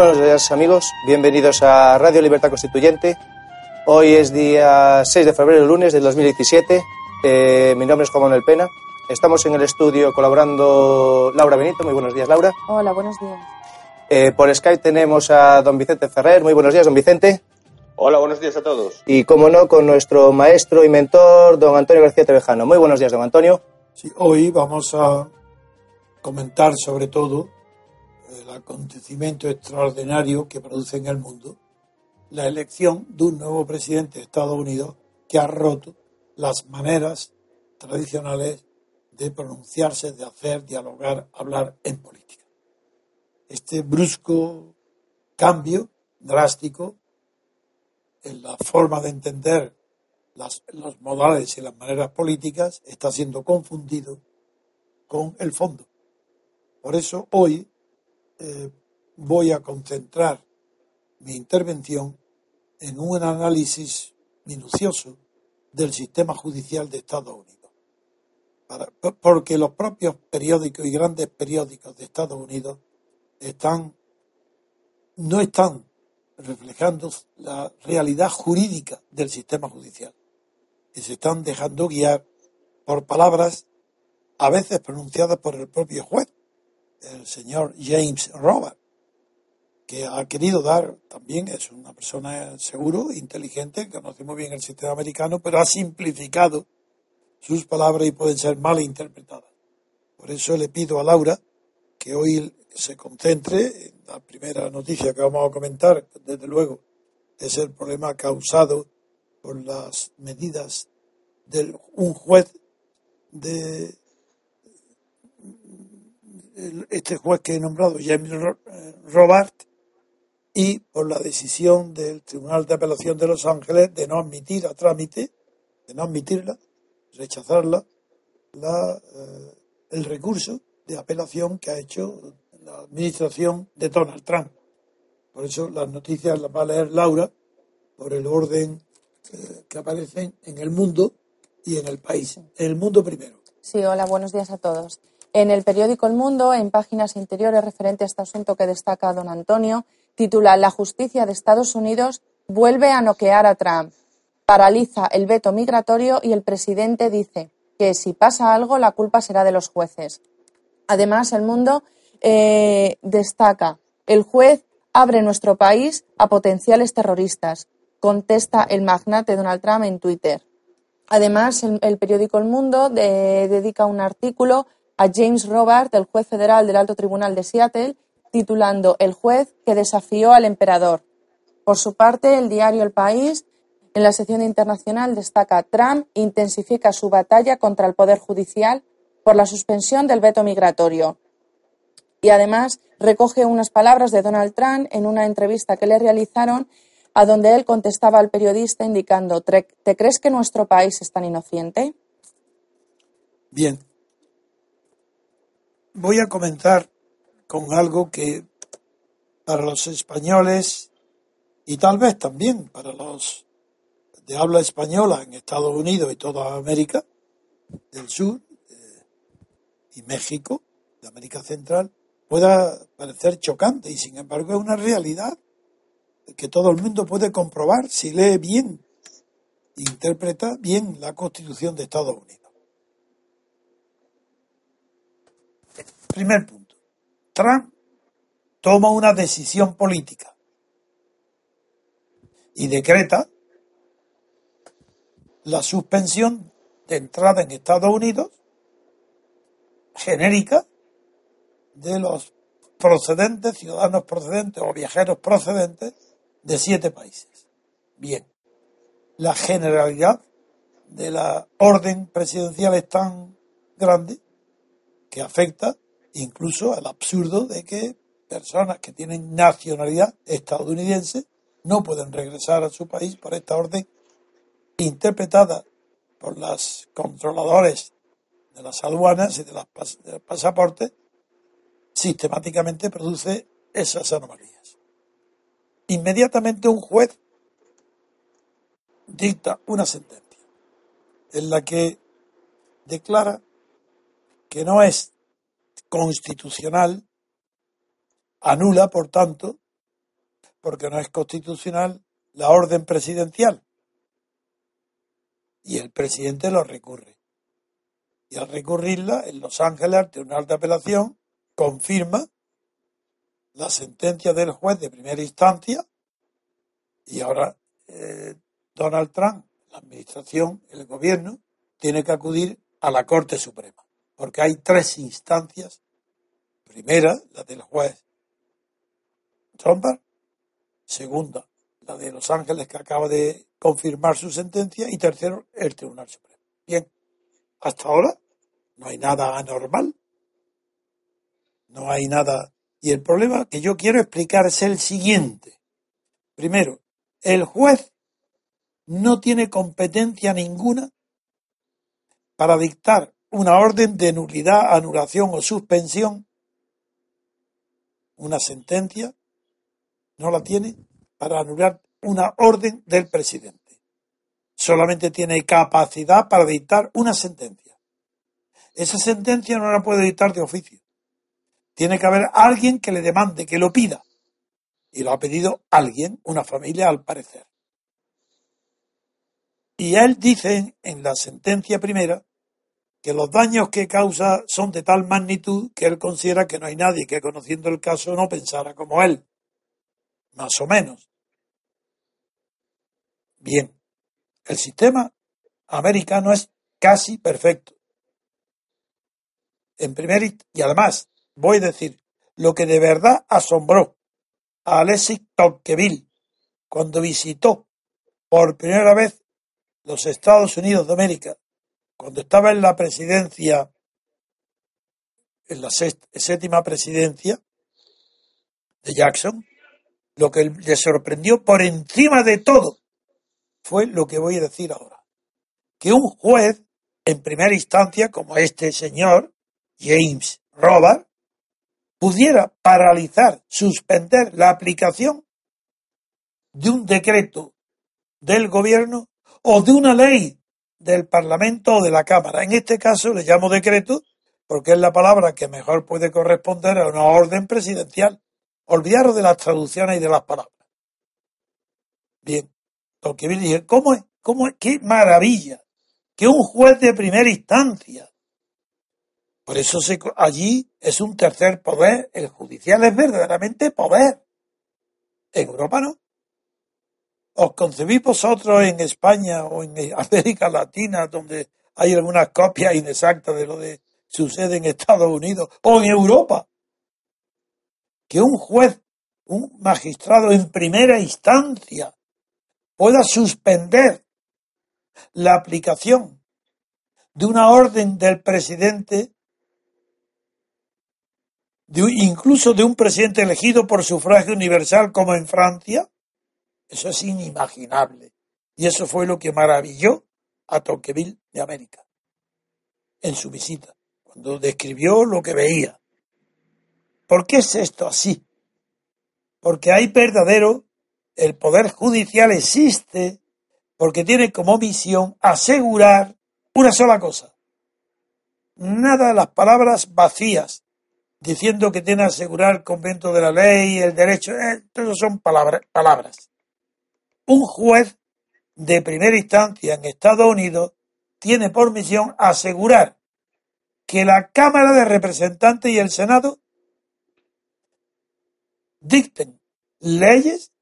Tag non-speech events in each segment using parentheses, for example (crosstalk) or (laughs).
Buenos días amigos, bienvenidos a Radio Libertad Constituyente. Hoy es día 6 de febrero, lunes del 2017. Eh, mi nombre es Juan Manuel Pena. Estamos en el estudio colaborando Laura Benito. Muy buenos días, Laura. Hola, buenos días. Eh, por Skype tenemos a don Vicente Ferrer. Muy buenos días, don Vicente. Hola, buenos días a todos. Y como no, con nuestro maestro y mentor, don Antonio García Tevejano. Muy buenos días, don Antonio. Sí, hoy vamos a comentar sobre todo el acontecimiento extraordinario que produce en el mundo la elección de un nuevo presidente de Estados Unidos que ha roto las maneras tradicionales de pronunciarse, de hacer, dialogar, hablar en política. Este brusco cambio drástico en la forma de entender las, los modales y las maneras políticas está siendo confundido con el fondo. Por eso hoy eh, voy a concentrar mi intervención en un análisis minucioso del sistema judicial de Estados Unidos. Porque los propios periódicos y grandes periódicos de Estados Unidos están, no están reflejando la realidad jurídica del sistema judicial y se están dejando guiar por palabras a veces pronunciadas por el propio juez el señor James Robert, que ha querido dar, también es una persona seguro, inteligente, conoce muy bien el sistema americano, pero ha simplificado sus palabras y pueden ser mal interpretadas. Por eso le pido a Laura que hoy se concentre en la primera noticia que vamos a comentar, desde luego, es el problema causado por las medidas de un juez de este juez que he nombrado, James eh, Robert, y por la decisión del Tribunal de Apelación de Los Ángeles de no admitir a trámite, de no admitirla, rechazarla, la, eh, el recurso de apelación que ha hecho la administración de Donald Trump. Por eso las noticias las va a leer Laura por el orden eh, que aparecen en el mundo y en el país. En el mundo primero. Sí, hola, buenos días a todos. En el periódico El Mundo, en páginas interiores referente a este asunto que destaca don Antonio, titula La justicia de Estados Unidos vuelve a noquear a Trump. Paraliza el veto migratorio y el presidente dice que si pasa algo la culpa será de los jueces. Además, El Mundo eh, destaca el juez abre nuestro país a potenciales terroristas, contesta el magnate Donald Trump en Twitter. Además, el, periódico El Mundo dedica un artículo a James Robert, el juez federal del Alto Tribunal de Seattle, titulando El juez que desafió al emperador. Por su parte, el diario El País, en la sección internacional, destaca Trump intensifica su batalla contra el Poder Judicial por la suspensión del veto migratorio. Y además recoge unas palabras de Donald Trump en una entrevista que le realizaron a donde él contestaba al periodista indicando ¿Te crees que nuestro país es tan inocente? Bien, voy a comenzar con algo que para los españoles y tal vez también para los de habla española en Estados Unidos y toda América del Sur eh, y México, de América Central, pueda parecer chocante y sin embargo es una realidad que todo el mundo puede comprobar si lee bien interpreta bien la Constitución de Estados Unidos. Primer punto. Trump toma una decisión política y decreta la suspensión de entrada en Estados Unidos genérica de los procedentes, ciudadanos procedentes o viajeros procedentes de siete países. Bien, la generalidad de la orden presidencial es tan grande que afecta incluso al absurdo de que personas que tienen nacionalidad estadounidense no pueden regresar a su país por esta orden interpretada por los controladores de las aduanas y de, los pasaportes, sistemáticamente produce esas anomalías. Inmediatamente un juez dicta una sentencia en la que declara que no es constitucional, anula, por tanto, porque no es constitucional, la orden presidencial. Y el presidente lo recurre. Y al recurrirla, en Los Ángeles, el Tribunal de Apelación confirma la sentencia del juez de primera instancia y ahora eh, Donald Trump, la administración, el gobierno, tiene que acudir a la Corte Suprema, porque hay tres instancias. Primera, la del juez Trump, segunda, la de Los Ángeles que acaba de confirmar su sentencia y tercero, el Tribunal Supremo. Bien, hasta ahora no hay nada anormal, no hay nada. Y el problema que yo quiero explicar es el siguiente. Primero, el juez no tiene competencia ninguna para dictar una orden de nulidad, anulación o suspensión, una sentencia, no la tiene para anular una orden del presidente. Solamente tiene capacidad para dictar una sentencia. Esa sentencia no la puede dictar de oficio. Tiene que haber alguien que le demande, que lo pida. Y lo ha pedido alguien, una familia al parecer. Y él dice en la sentencia primera que los daños que causa son de tal magnitud que él considera que no hay nadie que conociendo el caso no pensara como él. Más o menos. Bien, el sistema americano es casi perfecto. En primer y además, voy a decir, lo que de verdad asombró a Alexis Tocqueville cuando visitó por primera vez los Estados Unidos de América, cuando estaba en la presidencia, en la séptima presidencia de Jackson, lo que le sorprendió por encima de todo fue lo que voy a decir ahora. Que un juez, en primera instancia, como este señor, James Robert, pudiera paralizar, suspender la aplicación de un decreto del gobierno o de una ley del Parlamento o de la Cámara. En este caso le llamo decreto porque es la palabra que mejor puede corresponder a una orden presidencial. Olvidaros de las traducciones y de las palabras. Bien, Tocqueville dije, ¿cómo es? ¿Cómo es? ¡Qué maravilla! Que un juez de primera instancia. Por eso allí es un tercer poder. El judicial es verdaderamente poder. En Europa no. ¿Os concebís vosotros en España o en América Latina, donde hay algunas copias inexactas de lo que sucede en Estados Unidos o en Europa? Que un juez, un magistrado en primera instancia, pueda suspender la aplicación de una orden del presidente, incluso de un presidente elegido por sufragio universal como en Francia, eso es inimaginable. Y eso fue lo que maravilló a Tocqueville de América en su visita, cuando describió lo que veía. ¿Por qué es esto así? Porque hay verdadero el Poder Judicial existe porque tiene como misión asegurar una sola cosa. Nada de las palabras vacías, diciendo que tiene que asegurar el convento de la ley, el derecho, eh, todo son palabras. Un juez de primera instancia en Estados Unidos tiene por misión asegurar que la Cámara de Representantes y el Senado dicten leyes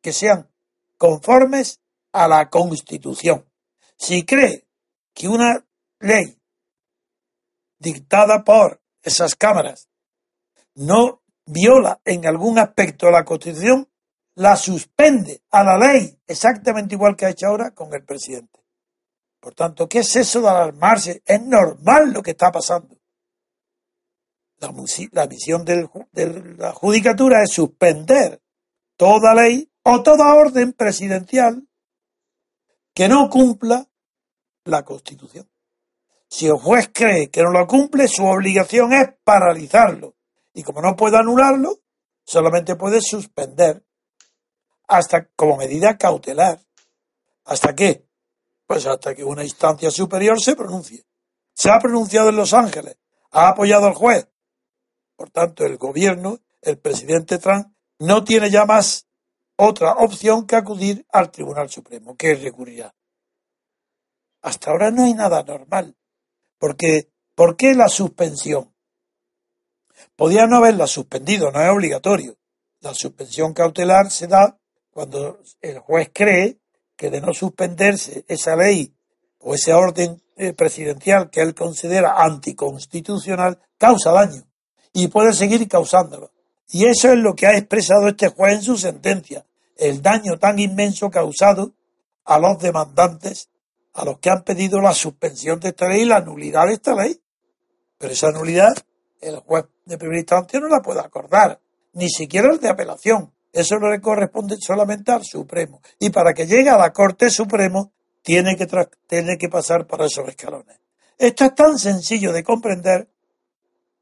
que sean conformes a la Constitución. Si cree que una ley dictada por esas cámaras no viola en algún aspecto la Constitución, la suspende a la ley, exactamente igual que ha hecho ahora con el presidente. Por tanto, ¿qué es eso de alarmarse? Es normal lo que está pasando. La, misión de la judicatura es suspender toda ley o toda orden presidencial que no cumpla la Constitución. Si el juez cree que no lo cumple, su obligación es paralizarlo. Y como no puede anularlo, solamente puede suspender hasta como medida cautelar. ¿Hasta qué? Pues hasta que una instancia superior se pronuncie. Se ha pronunciado en Los Ángeles, ha apoyado al juez. Por tanto, el gobierno, el presidente Trump, no tiene ya más otra opción que acudir al Tribunal Supremo, que recurrirá. Hasta ahora no hay nada normal. Porque, ¿por qué la suspensión? Podía no haberla suspendido, no es obligatorio. La suspensión cautelar se da cuando el juez cree que de no suspenderse esa ley o ese orden eh, presidencial que él considera anticonstitucional, causa daño y puede seguir causándolo. Y eso es lo que ha expresado este juez en su sentencia, el daño tan inmenso causado a los demandantes, a los que han pedido la suspensión de esta ley y la nulidad de esta ley. Pero esa nulidad el juez de primera instancia no la puede acordar, ni siquiera el de apelación. Eso no le corresponde solamente al Supremo. Y para que llegue a la Corte Supremo, tiene que, que pasar por esos escalones. Esto es tan sencillo de comprender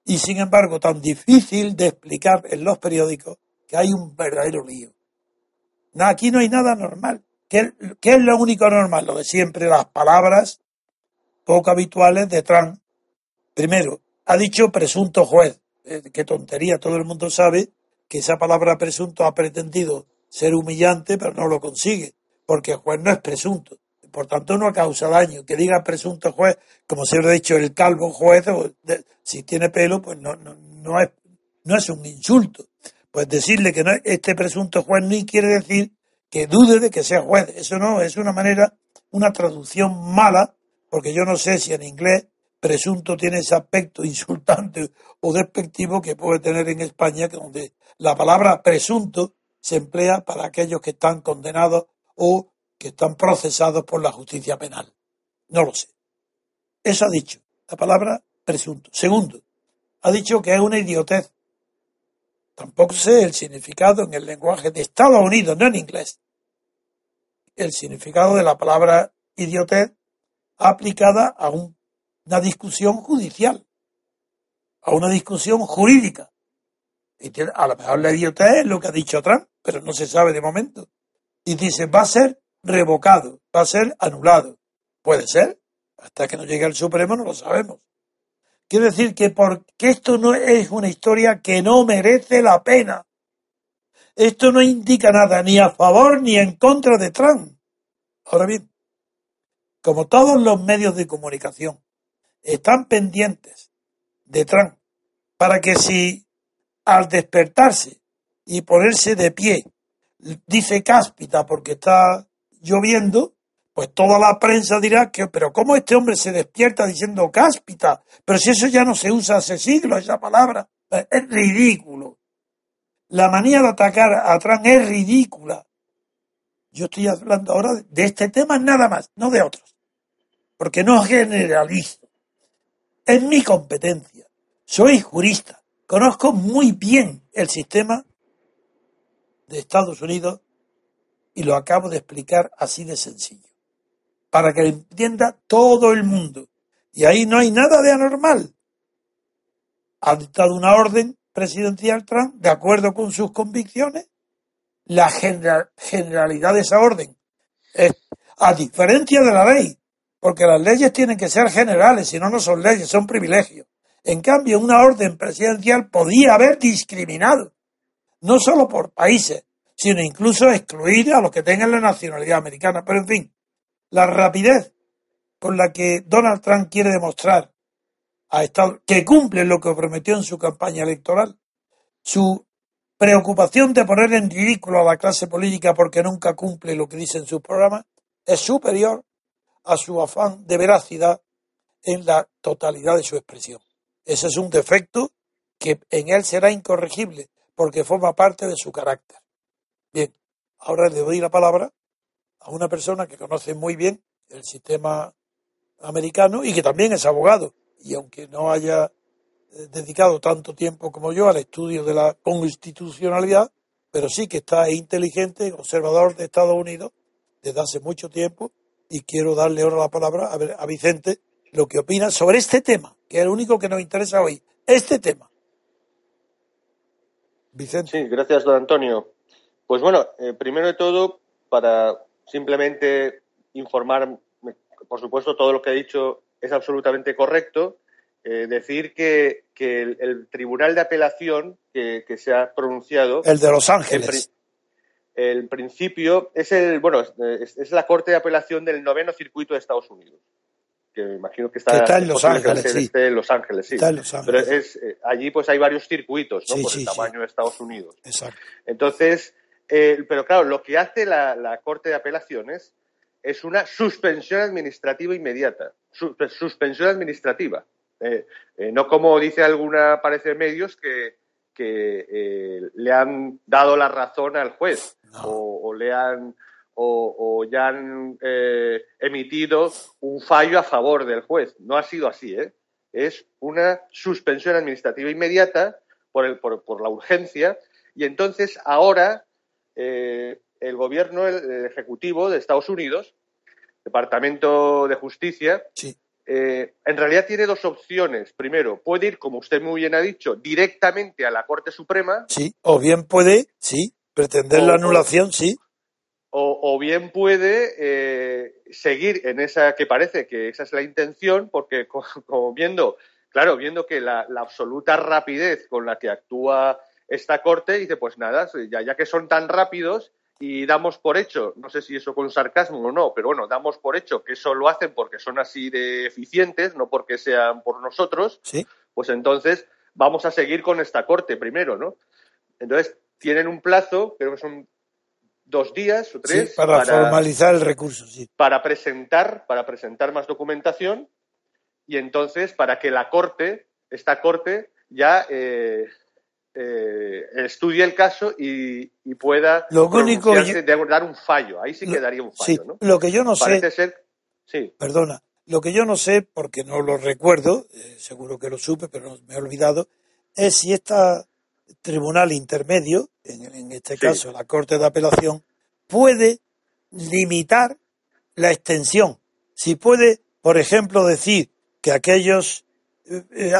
y sin embargo tan difícil de explicar en los periódicos que hay un verdadero lío. Aquí no hay nada normal. ¿Qué, ¿Qué, es lo único normal? Lo de siempre, las palabras poco habituales de Trump. Primero, ha dicho presunto juez. Eh, qué tontería, todo el mundo sabe que esa palabra presunto ha pretendido ser humillante, pero no lo consigue, porque el juez no es presunto. Por tanto, no causa daño. Que diga presunto juez, como se ha dicho el calvo juez, o si tiene pelo, pues no, no, no, es, no es un insulto. Pues decirle que no, este presunto juez ni quiere decir que dude de que sea juez. Eso no, es una manera, una traducción mala, porque yo no sé si en inglés presunto tiene ese aspecto (laughs) insultante o despectivo que puede tener en España, que donde la palabra presunto se emplea para aquellos que están condenados o que están procesados por la justicia penal. No lo sé. Eso ha dicho, la palabra presunto. Segundo, ha dicho que es una idiotez. Tampoco sé el significado en el lenguaje de Estados Unidos, no en inglés. El significado de la palabra idiotez aplicada a un una discusión judicial, a una discusión jurídica. A lo mejor la idiotez es lo que ha dicho Trump, pero no se sabe de momento. Y dice, va a ser revocado, va a ser anulado. Puede ser, hasta que no llegue al Supremo no lo sabemos. Quiero decir que porque esto no es una historia que no merece la pena. Esto no indica nada ni a favor ni en contra de Trump. Ahora bien, como todos los medios de comunicación están pendientes de Trump para que si al despertarse y ponerse de pie dice cáspita porque está lloviendo, pues toda la prensa dirá que, pero ¿cómo este hombre se despierta diciendo cáspita? Pero si eso ya no se usa hace siglos, esa palabra, es ridículo. La manía de atacar a Trump es ridícula. Yo estoy hablando ahora de este tema nada más, no de otros. Porque no generalizo. Es mi competencia. Soy jurista. Conozco muy bien el sistema de Estados Unidos y lo acabo de explicar así de sencillo. Para que entienda todo el mundo. Y ahí no hay nada de anormal. Ha dictado una orden presidencial Trump de acuerdo con sus convicciones. La generalidad de esa orden es a diferencia de la ley porque las leyes tienen que ser generales, si no, no son leyes, son privilegios. En cambio, una orden presidencial podía haber discriminado, no solo por países, sino incluso excluir a los que tengan la nacionalidad americana. Pero en fin, la rapidez con la que Donald Trump quiere demostrar a Estados que cumple lo que prometió en su campaña electoral, su preocupación de poner en ridículo a la clase política porque nunca cumple lo que dice en su programa, es superior a su afán de veracidad en la totalidad de su expresión. Ese es un defecto que en él será incorregible porque forma parte de su carácter. Bien, ahora le doy la palabra a una persona que conoce muy bien el sistema americano y que también es abogado. Y aunque no haya eh, dedicado tanto tiempo como yo al estudio de la constitucionalidad, pero sí que está inteligente, observador de Estados Unidos desde hace mucho tiempo y quiero darle ahora la palabra a, a Vicente lo que opina sobre este tema, que es el único que nos interesa hoy, este tema. Vicente. Sí, gracias, don Antonio. Pues bueno, eh, primero de todo, para simplemente informar, por supuesto, todo lo que ha dicho es absolutamente correcto. Eh, decir que, el, Tribunal de Apelación que, se ha pronunciado. El de Los Ángeles. El, principio es el bueno es, la Corte de Apelación del noveno circuito de Estados Unidos que me imagino que está, en Los Ángeles, sí. en Los Ángeles, sí. Está en Los Ángeles. Pero es, eh, allí pues hay varios circuitos, ¿no? Por el tamaño de Estados Unidos. Exacto. Entonces, eh, pero claro, lo que hace la, Corte de Apelaciones es una suspensión administrativa inmediata. suspensión administrativa. Eh, no como dice alguna parecer medios que, le han dado la razón al juez o, le han o, ya han emitido un fallo a favor del juez. No ha sido así, ¿eh? Es una suspensión administrativa inmediata por, el, por la urgencia y entonces ahora eh, el gobierno el, ejecutivo de Estados Unidos, Departamento de Justicia, eh, en realidad tiene dos opciones. Primero, puede ir, como usted muy bien ha dicho, directamente a la Corte Suprema. Sí, o bien puede, sí, pretender la anulación, sí. O, bien puede eh, seguir en esa que parece que esa es la intención, porque (laughs) como, viendo, claro, viendo que la, la, absoluta rapidez con la que actúa esta corte dice, pues nada, ya, ya que son tan rápidos y damos por hecho, no sé si eso con sarcasmo o no, pero bueno, damos por hecho que eso lo hacen porque son así de eficientes, no porque sean por nosotros, ¿Sí? pues entonces vamos a seguir con esta corte primero, ¿no? Entonces, tienen un plazo, creo que son dos días o tres. para, formalizar el recurso, sí. Para presentar, para presentar más documentación y entonces para que la corte, esta corte, ya eh, eh, estudie el caso y, pueda lo único dar un fallo. Ahí sí quedaría un fallo, ¿no? Lo que yo no sé. Ser, sí. Perdona. Lo que yo no sé, porque no lo recuerdo, eh, seguro que lo supe, pero me he olvidado, es si este tribunal intermedio, en, este caso la Corte de Apelación, puede limitar la extensión. Si puede, por ejemplo, decir que aquellos eh,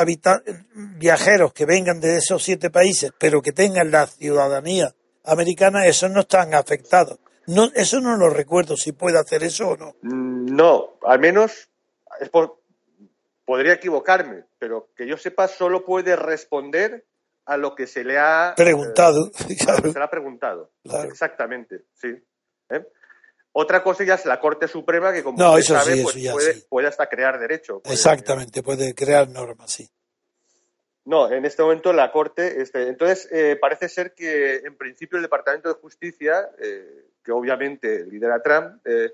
viajeros que vengan de esos siete países, pero que tengan la ciudadanía americana, esos no están afectados. No, eso no lo recuerdo si puede hacer eso o no. No, al menos podría equivocarme, pero que yo sepa solo puede responder a lo que se le ha preguntado. (laughs) Eh, se le ha preguntado. Exactamente, sí. ¿Eh? Otra cosa ya es la Corte Suprema, que como usted sabe, pues puede, hasta crear derecho. Exactamente, puede crear normas, sí. No, en este momento la Corte. Este, entonces, eh, parece ser que en principio el Departamento de Justicia, eh, que obviamente lidera Trump eh,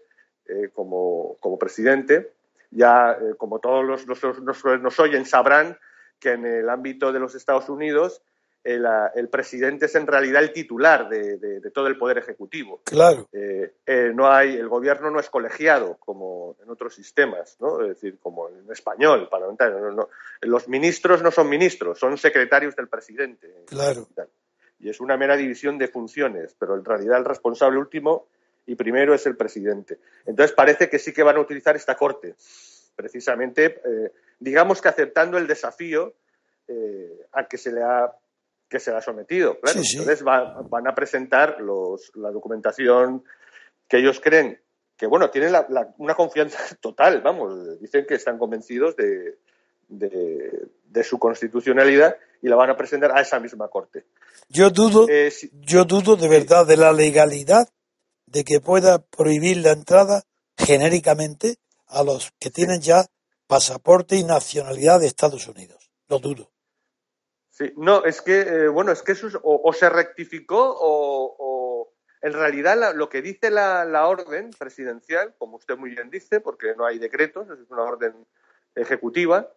como, como, presidente, ya como todos los, los, nos, nos oyen sabrán que en el ámbito de los Estados Unidos el, presidente es en realidad el titular de, todo el poder ejecutivo. Claro. Eh, eh, no hay, el gobierno no es colegiado como en otros sistemas, ¿no? Es decir, como en español, parlamentario. Los ministros no son ministros, son secretarios del presidente. Claro. Y es una mera división de funciones, pero en realidad el responsable último y primero es el presidente. Entonces parece que sí que van a utilizar esta corte, precisamente, eh, digamos que aceptando el desafío al que se le ha que se ha sometido. Claro. Entonces van a presentar los, la documentación que ellos creen que, bueno, tienen una confianza (laughs) total, vamos, dicen que están convencidos de, de, de su constitucionalidad y la van a presentar a esa misma corte. Yo dudo, Eh, si- yo dudo de verdad de la legalidad de que pueda prohibir la entrada genéricamente a los que tienen ya pasaporte y nacionalidad de Estados Unidos. Lo dudo. Sí, no, es que, eh, bueno, es que eso es- o, o se rectificó o, o en realidad la- lo que dice la, la orden presidencial, como usted muy bien dice, porque no hay decretos, es una orden ejecutiva,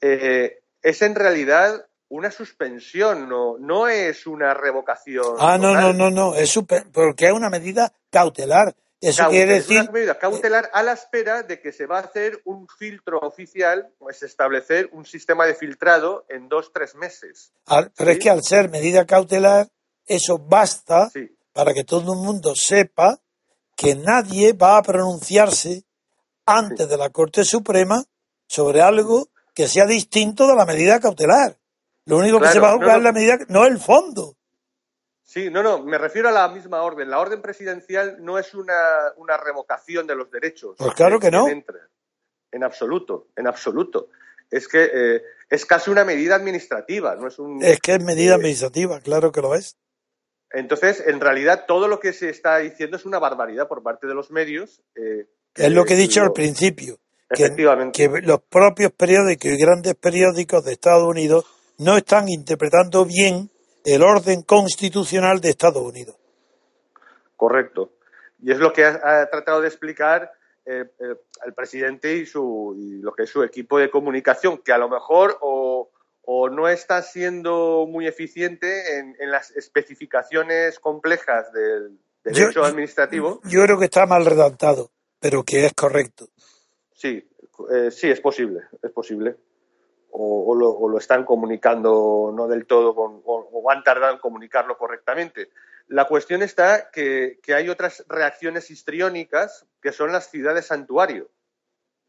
eh, es en realidad una suspensión, no, no es una revocación. Ah, no, no, no, no, es super- porque es una medida cautelar. Eso Cautel- quiere es una decir, medida cautelar a la espera de que se va a hacer un filtro oficial, pues establecer un sistema de filtrado en dos, tres meses. al- pero es que al ser medida cautelar, eso basta Sí. para que todo el mundo sepa que nadie va a pronunciarse antes de la Corte Suprema sobre algo que sea distinto de la medida cautelar. Lo único que se va a no, jugar no. es la medida, no el fondo. Sí, no, no, me refiero a la misma orden. La orden presidencial no es una, una revocación de los derechos. Pues claro que no. entra. En absoluto, en absoluto. Es que eh, es casi una medida administrativa, no es un. Es que es medida Eh, administrativa, claro que lo es. Entonces, en realidad, todo lo que se está diciendo es una barbaridad por parte de los medios. eh, Es lo que he dicho lo- al principio, que, Efectivamente. que los propios periódicos y grandes periódicos de Estados Unidos no están interpretando bien el orden constitucional de Estados Unidos. Correcto. Y es lo que ha, ha tratado de explicar eh, eh, el presidente y, su, y lo que es su equipo de comunicación, que a lo mejor o, o no está siendo muy eficiente en, en las especificaciones complejas del derecho Yo- administrativo. Yo creo que está mal redactado, pero que es correcto. Sí, eh, sí, es posible, es posible. O, o lo, o lo están comunicando no del todo con- o, o han tardado en comunicarlo correctamente. La cuestión está que, que hay otras reacciones histriónicas que son las ciudades santuario.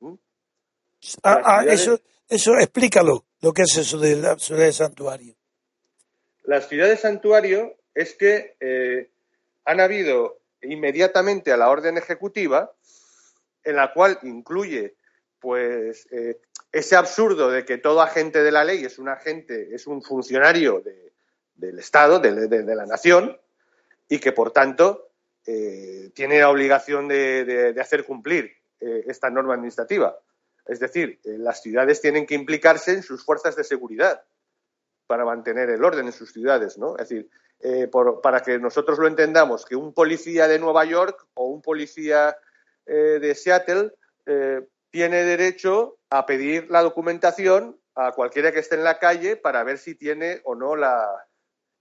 Ah, ah, ciudades- eso, eso explícalo, lo que es eso de la ciudad de santuario. Las ciudades santuario es que eh, han habido inmediatamente a la orden ejecutiva, en la cual incluye pues eh, ese absurdo de que todo agente de la ley es un agente, es un funcionario de- del Estado, de, la nación, y que por tanto eh, tiene la obligación de, hacer cumplir eh, esta norma administrativa. Es decir, eh, las ciudades tienen que implicarse en sus fuerzas de seguridad para mantener el orden en sus ciudades, ¿no? Es decir, por- para que nosotros lo entendamos, que un policía de Nueva York o un policía de Seattle tiene derecho a pedir la documentación a cualquiera que esté en la calle para ver si tiene o no la,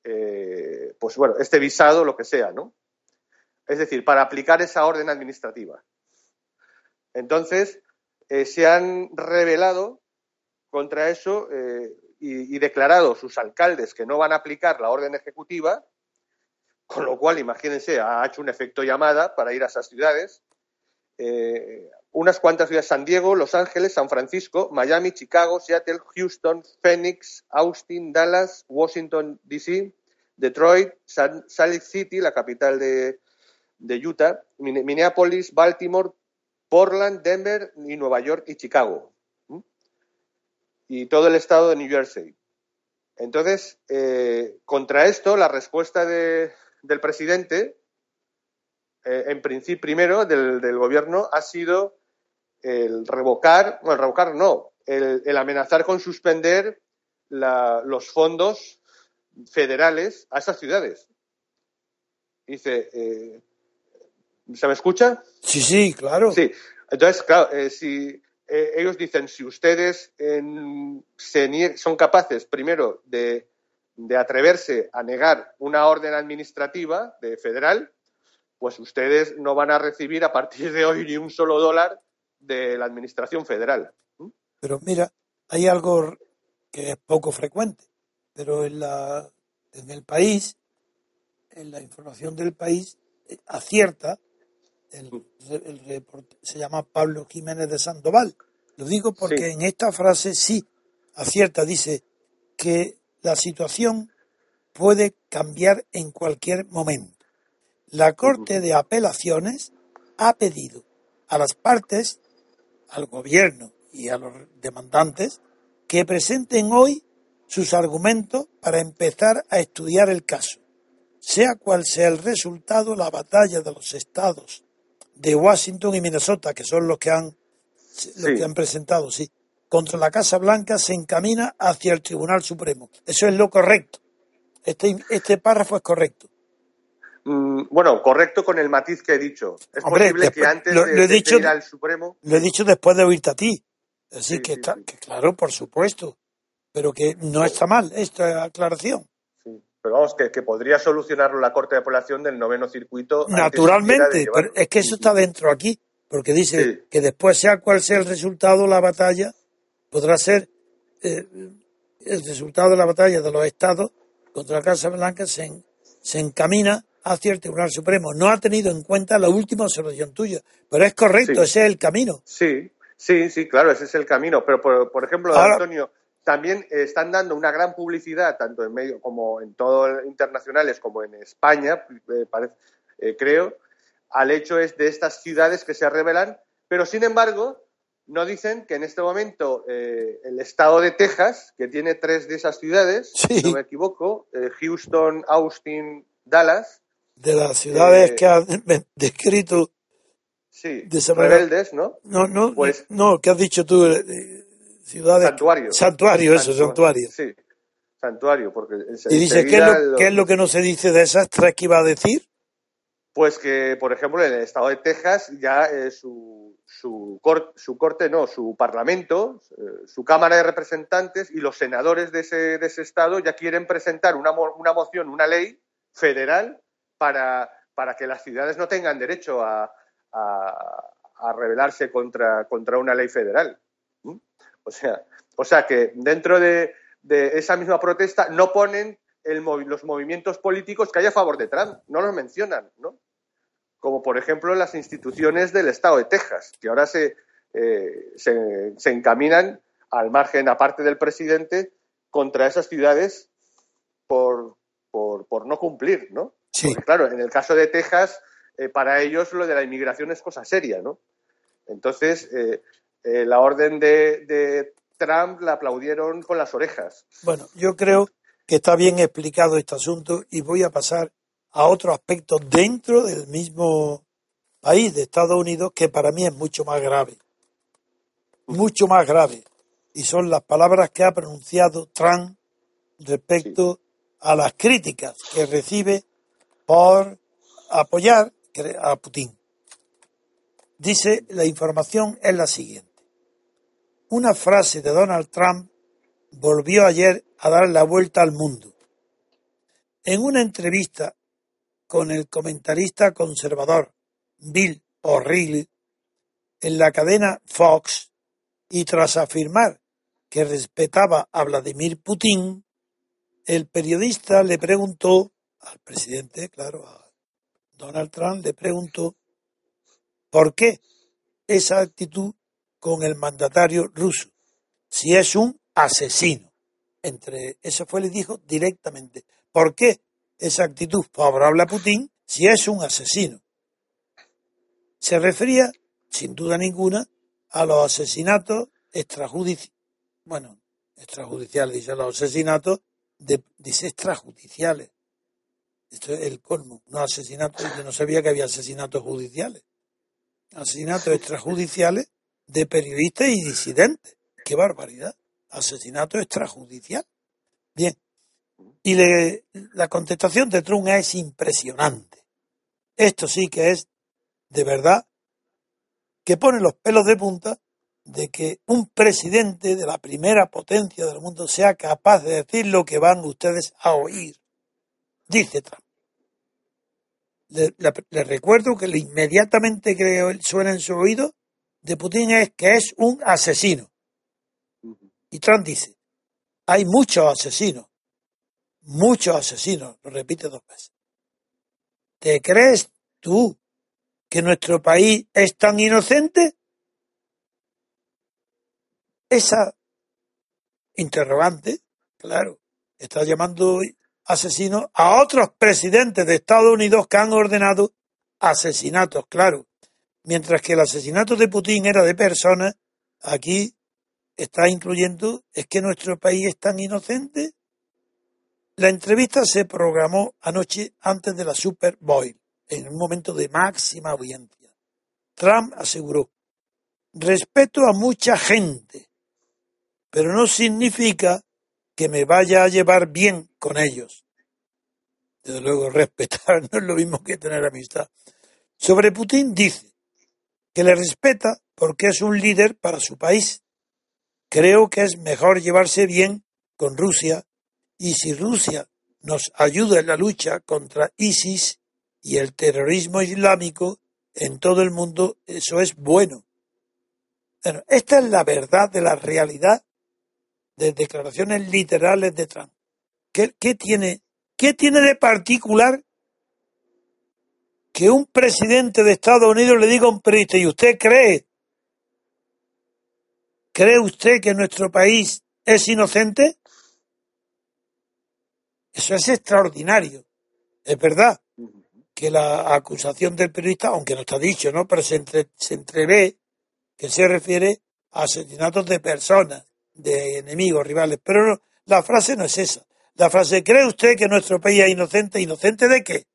eh, pues bueno, este visado, lo que sea, ¿no? Es decir, para aplicar esa orden administrativa. Entonces, eh, se han revelado contra eso eh, y, declarado sus alcaldes que no van a aplicar la orden ejecutiva, con lo cual, imagínense, ha hecho un efecto llamada para ir a esas ciudades. Unas cuantas ciudades, San Diego, Los Ángeles, San Francisco, Miami, Chicago, Seattle, Houston, Phoenix, Austin, Dallas, Washington, D.C., Detroit, San- Salt Lake City, la capital de, de Utah, Min- Minneapolis, Baltimore, Portland, Denver y Nueva York y Chicago. Y todo el estado de New Jersey. Entonces, eh, contra esto, la respuesta de- del presidente, eh, en principio, primero, del gobierno, ha sido el revocar, bueno, revocar no, el, el amenazar con suspender la- los fondos federales a esas ciudades. Dice, eh, ¿se me escucha? Sí, sí, claro. Sí, entonces, claro, eh, si eh, ellos dicen, si ustedes se son capaces, primero, de, de atreverse a negar una orden administrativa de federal, pues ustedes no van a recibir a partir de hoy ni un solo dólar de la administración federal. Pero mira, hay algo que es poco frecuente, pero en, la, en el país, en la información del país, eh, acierta, el, el report- se llama Pablo Jiménez de Sandoval. Lo digo porque Sí. en esta frase sí acierta, dice que la situación puede cambiar en cualquier momento. La Corte de Apelaciones ha pedido a las partes, al gobierno y a los demandantes que presenten hoy sus argumentos para empezar a estudiar el caso. Sea cual sea el resultado, la batalla de los estados de Washington y Minnesota, que son los que han, los que han presentado, sí, contra la Casa Blanca se encamina hacia el Tribunal Supremo. Eso es lo correcto. Este, este párrafo es correcto. Mm, bueno, correcto con el matiz que he dicho. Es posible que antes de, ir al Supremo. Lo he dicho después de oírte a ti. Así que, está, que, claro, por supuesto. Pero que no está mal esta aclaración. Sí, pero vamos, que, podría solucionarlo la Corte de Apelación del noveno circuito. Naturalmente, pero es que eso está dentro aquí. Porque dice que después, sea cual sea el resultado, la batalla podrá ser eh, el resultado de la batalla de los estados contra la Casa Blanca se, se encamina hacia el Tribunal Supremo. No ha tenido en cuenta la última observación tuya, pero es correcto, ese es el camino. Sí, sí, sí, claro, ese es el camino. Pero, por, ejemplo, Antonio, también están dando una gran publicidad, tanto en medio como en todo internacionales como en España, eh, eh, creo, al hecho es de estas ciudades que se revelan, pero sin embargo, no dicen que en este momento eh, el estado de Texas, que tiene tres de esas ciudades, si no me equivoco, Houston, Austin, Dallas. De las ciudades eh, que has (laughs) descrito. Sí, rebeldes, ¿no? No, no, pues, no, ¿qué has dicho tú? ciudades. Santuario. Santuario, eso, santuario. Sí, santuario, porque. Y dice, ¿qué es, lo, ¿qué es lo que no se dice de esas tres que iba a decir? Pues que, por ejemplo, en el estado de Texas ya su su, su corte, no, su parlamento, eh, su Cámara de Representantes y los senadores de ese, de ese estado ya quieren presentar una, una moción, una ley federal para, para, que las ciudades no tengan derecho a, a, rebelarse contra, contra, una ley federal. ¿Mm? O, sea, o sea que dentro de, de esa misma protesta no ponen el, los movimientos políticos que hay a favor de Trump, no los mencionan, ¿no? como por ejemplo las instituciones del Estado de Texas, que ahora se, eh, se, encaminan al margen, aparte del presidente, contra esas ciudades por, por, no cumplir, ¿no? Sí. claro, en el caso de Texas, eh, para ellos lo de la inmigración es cosa seria, ¿no? Entonces, eh, la orden de, de Trump la aplaudieron con las orejas. Bueno, yo creo que está bien explicado este asunto y voy a pasar a otro aspecto dentro del mismo país de Estados Unidos que para mí es mucho más grave. Mucho más grave. Y son las palabras que ha pronunciado Trump respecto a las críticas que recibe por apoyar a Putin. Dice, la información es la siguiente. Una frase de Donald Trump volvió ayer a dar la vuelta al mundo. En una entrevista con el comentarista conservador Bill O'Reilly en la cadena Fox y tras afirmar que respetaba a Vladimir Putin, el periodista le preguntó al presidente, claro, a Donald Trump, le preguntó por qué esa actitud con el mandatario ruso, si es un asesino. Entre eso fue le dijo directamente, ¿por qué esa actitud favorable a Putin si es un asesino. Se refería, sin duda ninguna, a los asesinatos extrajudiciales, bueno, extrajudiciales, dice, los asesinatos de, extrajudiciales. Esto es el colmo, no asesinatos, yo no sabía que había asesinatos judiciales. Asesinatos extrajudiciales de periodistas y disidentes. ¡Qué barbaridad! Asesinato extrajudicial. Bien, y la contestación de Trump es impresionante. Esto sí que es, de verdad, que pone los pelos de punta de que un presidente de la primera potencia del mundo sea capaz de decir lo que van ustedes a oír. Dice Trump. Le, recuerdo que lo inmediatamente que suena en su oído de Putin es que es un asesino. Y Trump dice, hay muchos asesinos, muchos asesinos, lo repite dos veces. ¿Te crees tú que nuestro país es tan inocente? Esa interrogante, claro, está llamando asesinos a otros presidentes de Estados Unidos que han ordenado asesinatos, claro. Mientras que el asesinato de Putin era de personas aquí está incluyendo, es que nuestro país es tan inocente. La entrevista se programó anoche antes de la Super Bowl, en un momento de máxima audiencia. Trump aseguró, respeto a mucha gente, pero no significa que me vaya a llevar bien con ellos. Desde luego, (laughs) respetar no es lo mismo que tener amistad. Sobre Putin dice que le respeta porque es un líder para su país. Creo que es mejor llevarse bien con Rusia y si Rusia nos ayuda en la lucha contra ISIS y el terrorismo islámico en todo el mundo, eso es bueno. Bueno, esta es la verdad de la realidad de declaraciones literales de Trump. ¿Qué, tiene, ¿Qué tiene de particular que un presidente de Estados Unidos le diga a un periodista, ¿y usted cree? ¿Cree usted que nuestro país es inocente? Eso es extraordinario. Es verdad que la acusación del periodista, aunque no está dicho, ¿no? Pero se, se entrevé que se refiere a asesinatos de personas de enemigos, rivales. Pero la frase no es esa. La frase, ¿cree usted que nuestro país es inocente? ¿Inocente de qué?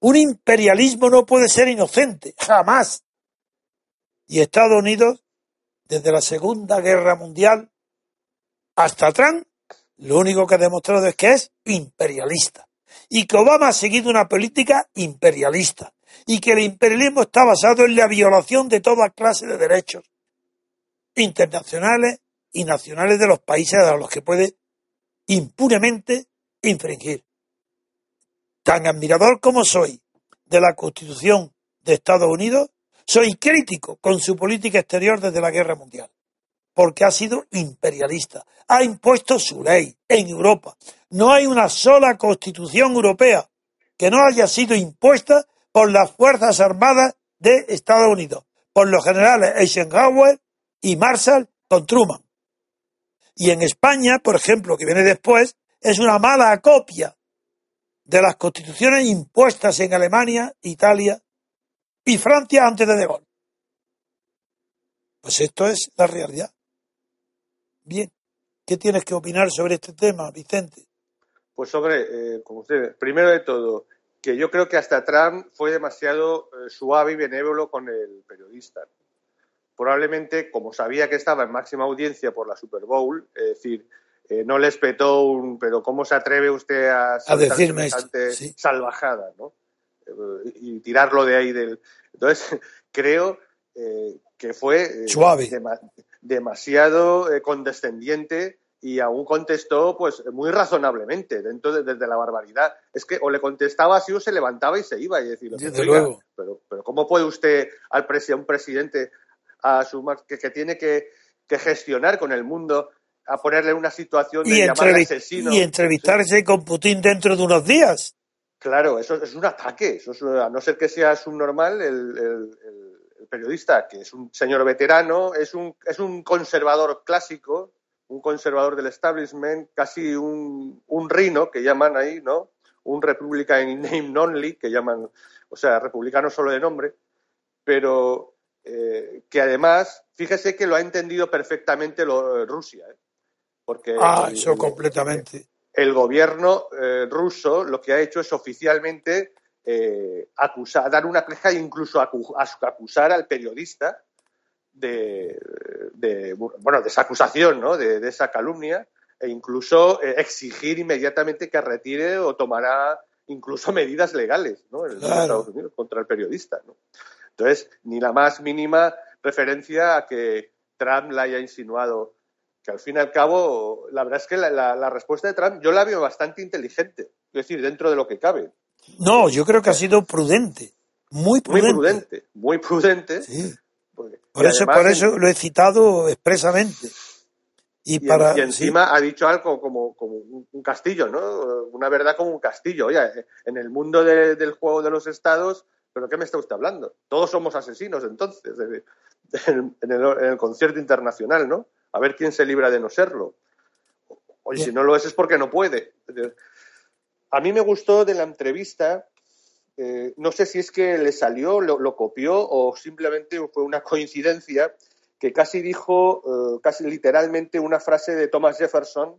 Un imperialismo no puede ser inocente, jamás. Y Estados Unidos, desde la Segunda Guerra Mundial hasta Trump, lo único que ha demostrado es que es imperialista. Y que Obama ha seguido una política imperialista. Y que el imperialismo está basado en la violación de toda clase de derechos internacionales y nacionales de los países a los que puede impunemente infringir. Tan admirador como soy de la Constitución de Estados Unidos, soy crítico con su política exterior desde la Guerra Mundial, porque ha sido imperialista, ha impuesto su ley en Europa. No hay una sola constitución europea que no haya sido impuesta por las Fuerzas Armadas de Estados Unidos, por los generales Eisenhower y Marshall con Truman. Y en España, por ejemplo, que viene después, es una mala copia de las constituciones impuestas en Alemania, Italia y Francia antes de De Gaulle. Pues esto es la realidad. Bien, ¿qué tienes que opinar sobre este tema, Vicente? Pues sobre, eh, como usted, primero de todo, que yo creo que hasta Trump fue demasiado eh, suave y benévolo con el periodista probablemente, como sabía que estaba en máxima audiencia por la Super Bowl, es decir, eh, no le espetó un, pero ¿cómo se atreve usted a, a decirme salvajada, ¿no? Eh, y tirarlo de ahí del. Entonces, (laughs) creo eh, que fue Suave. demasiado condescendiente y aún contestó pues muy razonablemente dentro de, desde la barbaridad. Es que o le contestaba así o se levantaba y se iba y decir, Desde luego. Pero, pero ¿cómo puede usted al a un presidente a su, que, que tiene que, que, gestionar con el mundo, a ponerle una situación de y llamar asesino. Y entrevistarse con Putin dentro de unos días. Claro, eso es un ataque. Eso es, a no ser que sea subnormal, el, el, el, periodista, que es un señor veterano, es un, es un conservador clásico, un conservador del establishment, casi un, un rino, que llaman ahí, ¿no? Un republican in name only, que llaman, o sea, republicano solo de nombre, pero eh, que además, fíjese que lo ha entendido perfectamente lo, eh, Rusia, ¿eh? porque ah, eso el, completamente. El gobierno eh, ruso lo que ha hecho es oficialmente acusar, dar una queja e incluso acusar al periodista de, de, bueno, de esa acusación, ¿no? de, de esa calumnia, e incluso exigir inmediatamente que retire o tomará incluso (laughs) medidas legales ¿no? en claro. Estados Unidos contra el periodista. ¿no? Entonces, ni la más mínima referencia a que Trump la haya insinuado. Que al fin y al cabo, la verdad es que la, la, la respuesta de Trump yo la veo bastante inteligente, es decir, dentro de lo que cabe. No, yo creo que ha sido prudente, muy prudente. Muy prudente, muy prudente. Sí. por, eso, por eso lo he citado expresamente. Y, y, para, y encima sí. ha dicho algo como, como un, un, castillo, ¿no? Una verdad como un castillo. Oye, en el mundo de, del juego de los estados, ¿Pero qué me está usted hablando? Todos somos asesinos entonces, en el, en el concierto internacional, ¿no? A ver quién se libra de no serlo. Oye, si no lo es es porque no puede. A mí me gustó de la entrevista, eh, no sé si es que le salió, lo, lo, copió o simplemente fue una coincidencia, que casi dijo, eh, casi literalmente, una frase de Thomas Jefferson,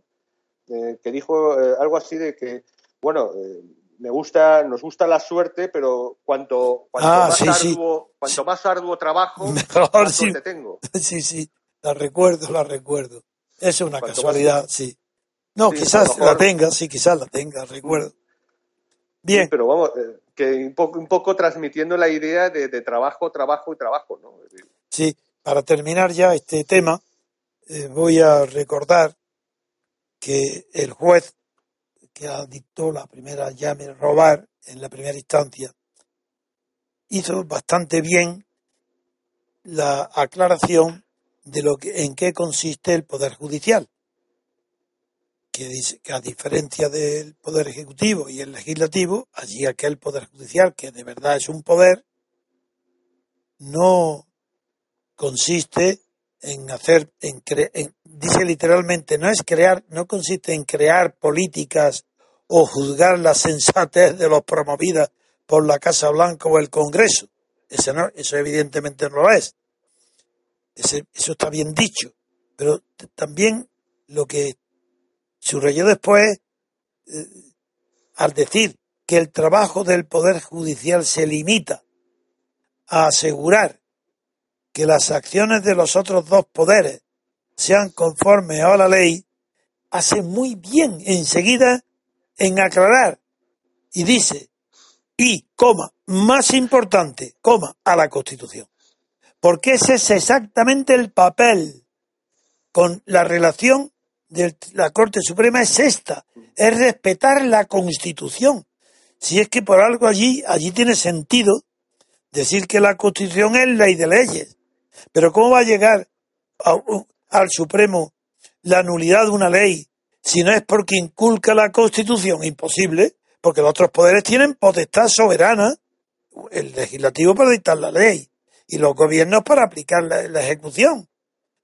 eh, que dijo algo así de que, bueno, me gusta, nos gusta la suerte, pero cuanto, cuanto Ah, más sí, sí. arduo, cuanto más arduo trabajo, (laughs) Mejor, más sí. suerte tengo. (laughs) Sí, sí, la recuerdo, la recuerdo. Es una Cuanto casualidad, sí. No, Sí, quizás mejor. la tenga, sí, quizás la tenga, recuerdo. Bien, Sí, pero vamos, eh, que un poco, un poco transmitiendo la idea de, de trabajo, trabajo y trabajo, ¿no? Sí, para terminar ya este tema, eh, voy a recordar que el juez que dictó la primera llave robar en la primera instancia hizo bastante bien la aclaración de lo que en qué consiste el poder judicial que dice que a diferencia del poder ejecutivo y el legislativo allí aquel poder judicial que de verdad es un poder no consiste en hacer en, en- dice literalmente no es crear no consiste en crear políticas o juzgar la sensatez de los promovidas por la Casa Blanca o el Congreso. Eso no eso evidentemente no lo es. Ese- eso está bien dicho. Pero también lo que subrayó después eh, al decir que el trabajo del poder judicial se limita a asegurar que las acciones de los otros dos poderes sean conformes a la ley, hace muy bien enseguida en aclarar y dice, y, coma, más importante, coma, a la Constitución. Porque ese es exactamente el papel con la relación de la Corte Suprema es esta, es respetar la Constitución. Si es que por algo allí, allí tiene sentido decir que la Constitución es ley de leyes. Pero ¿cómo va a llegar a- al Supremo la nulidad de una ley si no es porque inculca la Constitución? Imposible, porque los otros poderes tienen potestad soberana, el legislativo para dictar la ley y los gobiernos para aplicar la, la ejecución.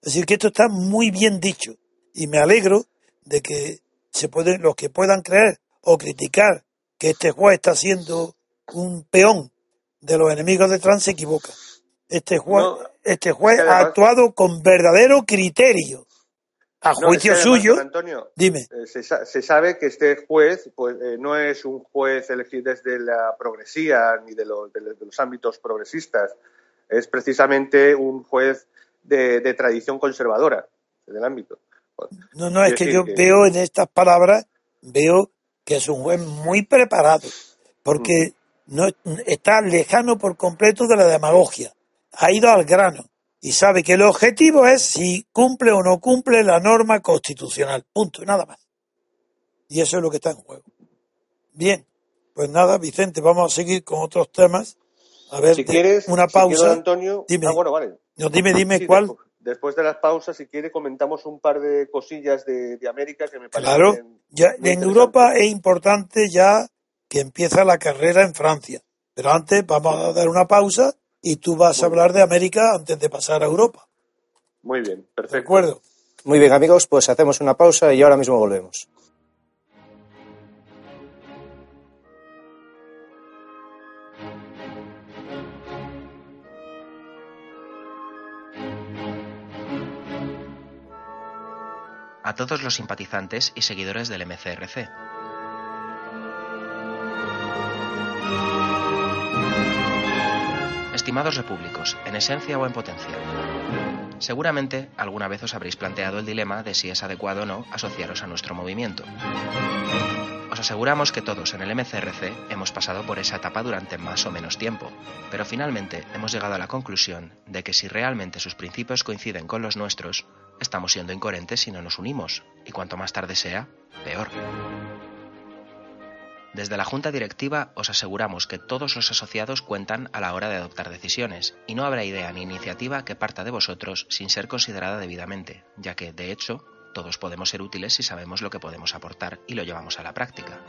Es decir, que esto está muy bien dicho y me alegro de que se pueden, los que puedan creer o criticar que este juez está siendo un peón de los enemigos de Trump se equivoca. Este juez, No, este juez ha actuado con verdadero criterio. A no, es que juicio además, suyo, Antonio, dime, eh, se, sa- se sabe que este juez pues, eh, no es un juez elegido desde la progresía ni de los, de los- de los ámbitos progresistas. Es precisamente un juez de, de tradición conservadora del ámbito. no, no, es que yo que- veo en estas palabras, veo que es un juez muy preparado, porque no está lejano por completo de la demagogia. Ha ido al grano y sabe que el objetivo es si cumple o no cumple la norma constitucional. Punto, y nada más. Y eso es lo que está en juego. Bien, pues nada, Vicente, vamos a seguir con otros temas. A ver, Si quieres, una si pausa. Antonio, Dime. ah, bueno, vale. no, dime, dime Sí, cuál. Después, después de las pausas, si quiere, comentamos un par de cosillas de, de América que me parecen Claro, ya, en. Europa es importante ya que empieza la carrera en Francia. Pero antes vamos a dar una pausa y tú vas a hablar de América antes de pasar a Europa. Muy bien, ¿De perfecto. acuerdo? Muy bien, amigos, pues hacemos una pausa y ahora mismo volvemos. a todos los simpatizantes y seguidores del MCRC. Estimados repúblicos, en esencia o en potencia. Seguramente alguna vez os habréis planteado el dilema de si es adecuado o no asociaros a nuestro movimiento. Os aseguramos que todos en el MCRC hemos pasado por esa etapa durante más o menos tiempo, pero finalmente hemos llegado a la conclusión de que si realmente sus principios coinciden con los nuestros, estamos siendo incoherentes si no nos unimos, y cuanto más tarde sea, peor. Desde la Junta Directiva os aseguramos que todos los asociados cuentan a la hora de adoptar decisiones, y no habrá idea ni iniciativa que parta de vosotros sin ser considerada debidamente, ya que, de hecho, todos podemos ser útiles si sabemos lo que podemos aportar y lo llevamos a la práctica,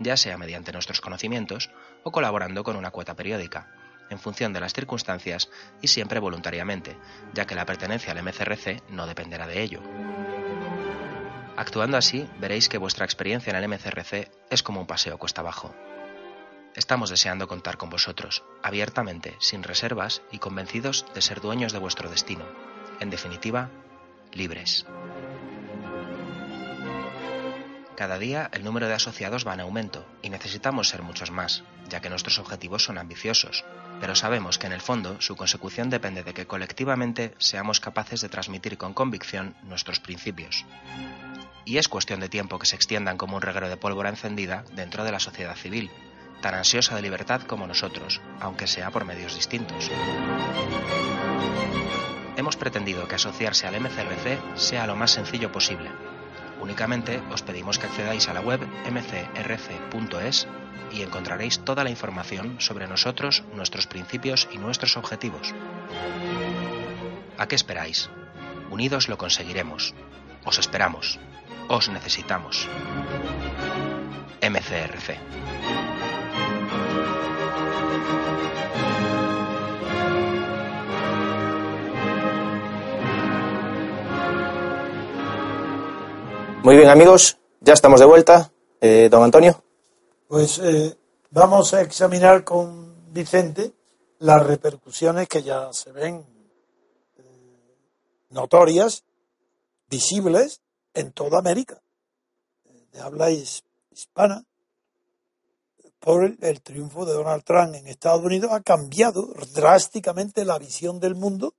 ya sea mediante nuestros conocimientos o colaborando con una cuota periódica, en función de las circunstancias y siempre voluntariamente, ya que la pertenencia al MCRC no dependerá de ello. Actuando así, veréis que vuestra experiencia en el MCRC es como un paseo cuesta abajo. Estamos deseando contar con vosotros, abiertamente, sin reservas y convencidos de ser dueños de vuestro destino, En definitiva, libres. Cada día el número de asociados va en aumento y necesitamos ser muchos más, ya que nuestros objetivos son ambiciosos, pero sabemos que en el fondo su consecución depende de que colectivamente seamos capaces de transmitir con convicción nuestros principios. Y es cuestión de tiempo que se extiendan como un reguero de pólvora encendida dentro de la sociedad civil, tan ansiosa de libertad como nosotros, aunque sea por medios distintos. Hemos pretendido que asociarse al MCRC sea lo más sencillo posible. Únicamente os pedimos que accedáis a la web mcrc.es y encontraréis toda la información sobre nosotros, nuestros principios y nuestros objetivos. ¿A qué esperáis? Unidos lo conseguiremos. Os esperamos. Os necesitamos. MCRC. Muy bien, amigos, ya estamos de vuelta. Eh, don Antonio. Pues eh, vamos a examinar con Vicente las repercusiones que ya se ven eh, notorias, visibles en toda América, de habla hispana, por el, triunfo de Donald Trump en Estados Unidos ha cambiado drásticamente la visión del mundo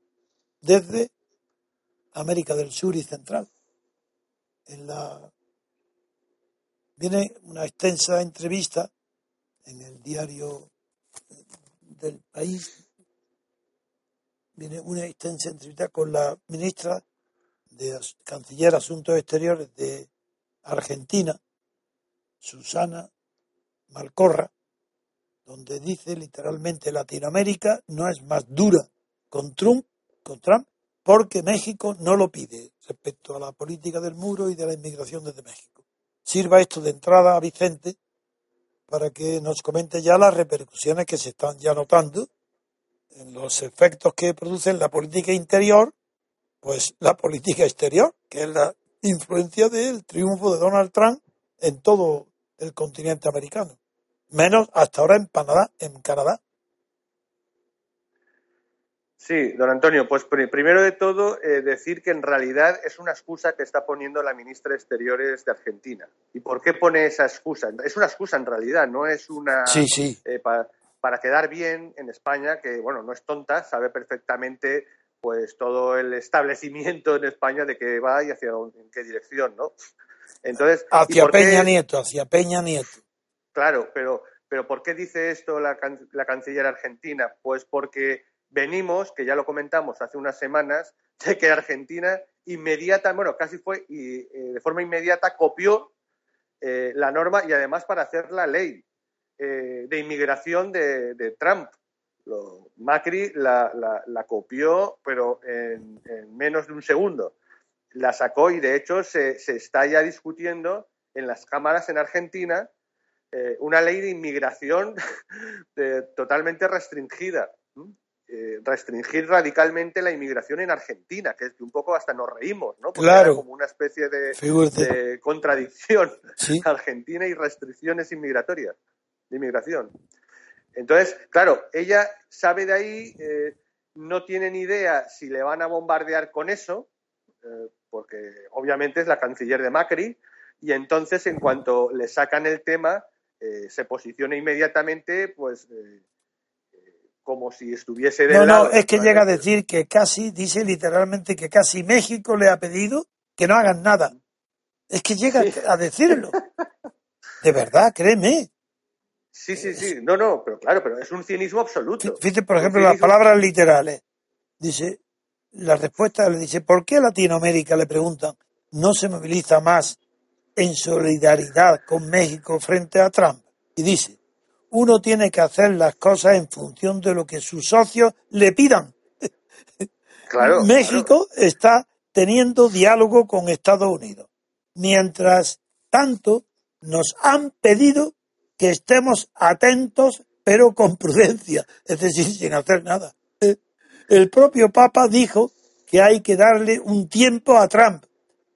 desde América del Sur y Central. En la viene una extensa entrevista en el diario del país. Viene una extensa entrevista con la ministra de Canciller Asuntos Exteriores de Argentina, Susana Malcorra, donde dice literalmente Latinoamérica no es más dura con Trump, con Trump porque México no lo pide respecto a la política del muro y de la inmigración desde México. Sirva esto de entrada a Vicente para que nos comente ya las repercusiones que se están ya notando en los efectos que produce en la política interior, pues la política exterior, que es la influencia del triunfo de Donald Trump en todo el continente americano, menos hasta ahora en Canadá, en Canadá. Sí, don Antonio, pues primero de todo eh, decir que en realidad es una excusa que está poniendo la ministra de Exteriores de Argentina. ¿Y por qué pone esa excusa? Es una excusa en realidad, no es una... Sí, sí. Eh, para quedar bien en España, que bueno, no es tonta, sabe perfectamente pues todo el establecimiento en España de qué va y hacia en qué dirección, ¿no? Entonces, hacia Peña Nieto, hacia Peña Nieto. Claro, pero, pero ¿por qué dice esto la, la canciller argentina? Pues porque venimos, que ya lo comentamos hace unas semanas, de que Argentina inmediata, bueno, casi fue y eh, de forma inmediata copió eh, la norma y además para hacer la ley eh, de inmigración de, Trump. Lo, Macri la, la, copió, pero en, menos de un segundo. La sacó y de hecho se, se está ya discutiendo en las cámaras en Argentina una ley de inmigración (laughs) totalmente restringida. Eh, restringir radicalmente la inmigración en Argentina, que es que un poco hasta nos reímos, ¿no? Porque claro. como una especie de, contradicción (laughs) Argentina y restricciones inmigratorias, de inmigración. Entonces, claro, ella sabe de ahí, eh, no tiene ni idea si le van a bombardear con eso, eh, porque obviamente es la canciller de Macri, y entonces en cuanto le sacan el tema, se posiciona inmediatamente, pues como si estuviese de No, no, es que llega a decir que casi, dice literalmente que casi México le ha pedido que no hagan nada. Es que llega a decirlo. De verdad, créeme. Sí, sí, sí. No, no, pero claro, pero es un cinismo absoluto. Fíjate, por ejemplo, las palabras literales. Dice, la respuesta le dice, ¿por qué Latinoamérica, le preguntan, no se moviliza más en solidaridad con México frente a Trump? Y dice, uno tiene que hacer las cosas en función de lo que sus socios le pidan. (laughs) México está teniendo diálogo con Estados Unidos. Mientras tanto, nos han pedido que estemos atentos, pero con prudencia, es decir, sin hacer nada. El propio Papa dijo que hay que darle un tiempo a Trump.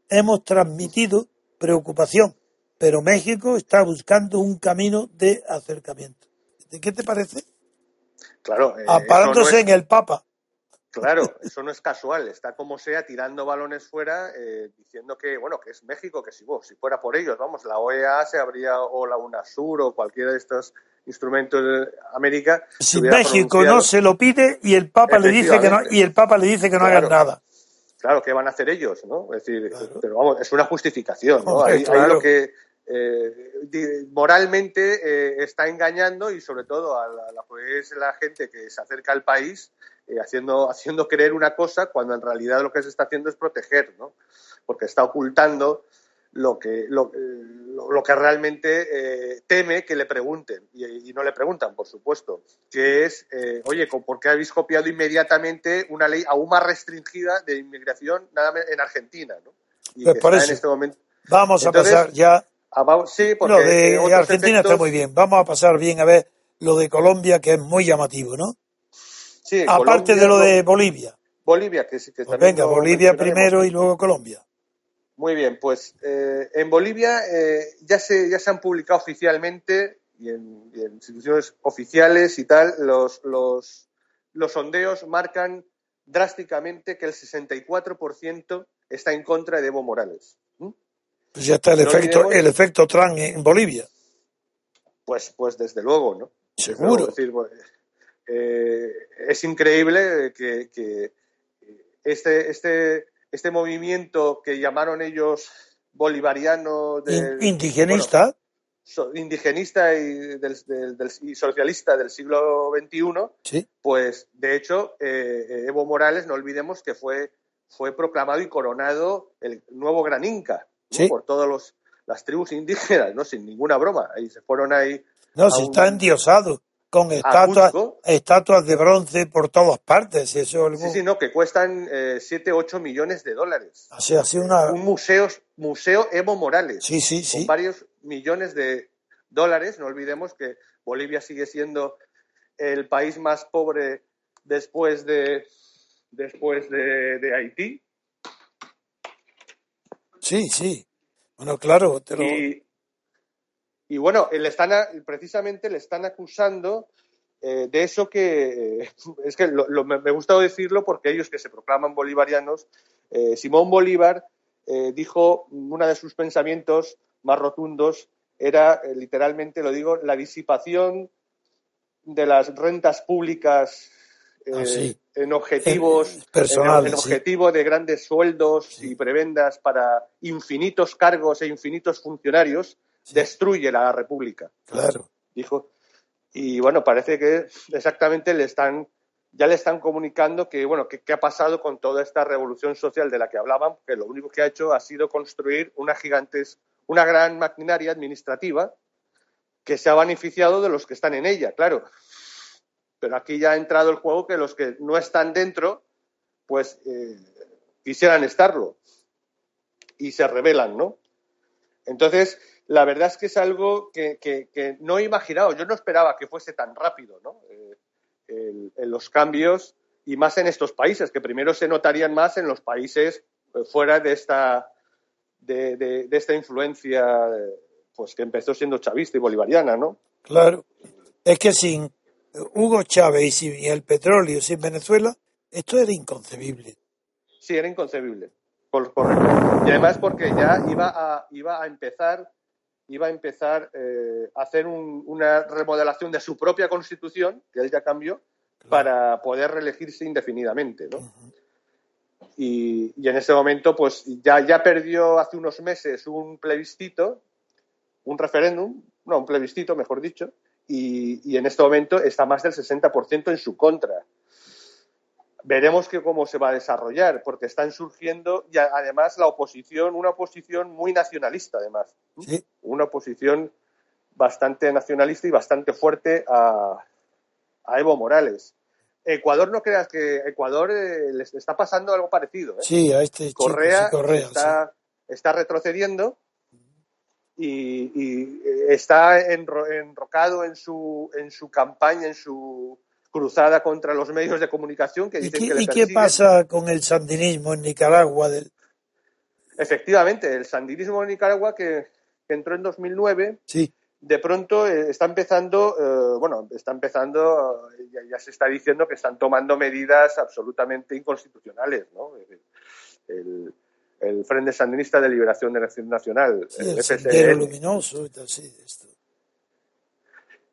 Hemos transmitido preocupación pero México está buscando un camino de acercamiento. ¿De qué te parece? Claro. Eh, Aparándose en el Papa. Claro, eso no es casual, está como sea tirando balones fuera, eh, diciendo que, bueno, que es México, que si, vos, si fuera por ellos, vamos, la OEA se habría, o la UNASUR, o cualquiera de estos instrumentos de América. Si México no se lo pide y el Papa le dice que no, y el Papa le dice que no hagan nada. Claro, ¿qué van a hacer ellos? ¿no? Es decir, pero vamos, es una justificación, ¿no? Ahí, lo que eh, moralmente eh, está engañando y sobre todo a la, pues, la gente que se acerca al país eh, haciendo, haciendo creer una cosa cuando en realidad lo que se está haciendo es proteger, ¿no? Porque está ocultando lo que, lo, lo que realmente eh, teme que le pregunten, y, no le preguntan, por supuesto, que es, eh, oye, ¿por qué habéis copiado inmediatamente una ley aún más restringida de inmigración nada en Argentina? ¿no? Y pues por eso, en este momento... Vamos a pasar ya... sí, porque lo de Argentina está muy bien. Vamos a pasar bien a ver lo de Colombia, que es muy llamativo, ¿no? Sí, Aparte de lo de Bolivia. Bolivia, que sí que pues Venga, Bolivia primero y luego Colombia. Muy bien, pues eh, en Bolivia eh, ya, se, ya se han publicado oficialmente y en, instituciones oficiales y tal, los, los, los sondeos marcan drásticamente que el 64% está en contra de Evo Morales. Pues ya está el efecto, el efecto Trump en Bolivia. Pues, pues desde luego, ¿no? Seguro. Pues, eh, es increíble que, que este, este este movimiento que llamaron ellos bolivariano. indigenista. indigenista y, del, socialista del siglo XXI, pues de hecho eh, Evo Morales, no olvidemos que fue, fue proclamado y coronado el nuevo gran Inca por todas las tribus indígenas, no sin ninguna broma. Ahí se fueron ahí. No, si está endiosado con estatuas, estatuas de bronce por todas partes. Eso Sí, sí, no, que cuestan eh, 7, 8 millones de dólares. Así, así una... Un museo, museo Evo Morales. Sí, sí, sí. Con varios millones de dólares. No olvidemos que Bolivia sigue siendo el país más pobre después de, después de, Haití. Sí, sí. Bueno, claro. Te y bueno, le están, precisamente le están acusando eh, de eso que eh, (laughs) es que me, gusta decirlo porque ellos que se proclaman bolivarianos, eh, Simón Bolívar dijo uno de sus pensamientos más rotundos era literalmente, lo digo, la disipación de las rentas públicas ah, en objetivos personales, en, objetivo de grandes sueldos y prebendas para infinitos cargos e infinitos funcionarios destruye la República. Claro. Dijo. Y bueno, parece que exactamente le están, ya le están comunicando que, bueno, qué ha pasado con toda esta revolución social de la que hablaban, que lo único que ha hecho ha sido construir una gigantes, una gran maquinaria administrativa que se ha beneficiado de los que están en ella, claro. Pero aquí ya ha entrado el juego que los que no están dentro, pues eh, quisieran estarlo y se rebelan, ¿no? Entonces, la verdad es que es algo que, no he imaginado. Yo no esperaba que fuese tan rápido, ¿no? Eh, los cambios y más en estos países, que primero se notarían más en los países eh, fuera de esta, de, esta influencia pues que empezó siendo chavista y bolivariana, ¿no? Claro. Es que sin Hugo Chávez y el petróleo, sin Venezuela, esto era inconcebible. Sí, era inconcebible. correcto. Y además porque ya iba a, iba a empezar iba a empezar eh, a hacer una remodelación de su propia constitución, que él ya cambió, para poder reelegirse indefinidamente. ¿no? y, en ese momento, pues ya, ya perdió hace unos meses un plebiscito, un referéndum, no, un plebiscito, mejor dicho, y, y en este momento está más del 60% en su contra veremos que cómo se va a desarrollar, porque están surgiendo y además la oposición, una oposición muy nacionalista, además. Una oposición bastante nacionalista y bastante fuerte a, Evo Morales. Ecuador, no creas que Ecuador eh, les está pasando algo parecido. ¿eh? Sí, a este Correa, está, está, retrocediendo y, está enrocado en su, en su campaña, en su cruzada contra los medios de comunicación que dicen ¿Y qué, que ¿Y qué pasa con el sandinismo en Nicaragua? Del... Efectivamente, el sandinismo en Nicaragua que, entró en 2009 sí. de pronto eh, está empezando, eh, bueno, está empezando, eh, ya, ya se está diciendo que están tomando medidas absolutamente inconstitucionales, ¿no? El, el Frente Sandinista de Liberación de Nacional, Sí, el el luminoso y tal, sí, esto.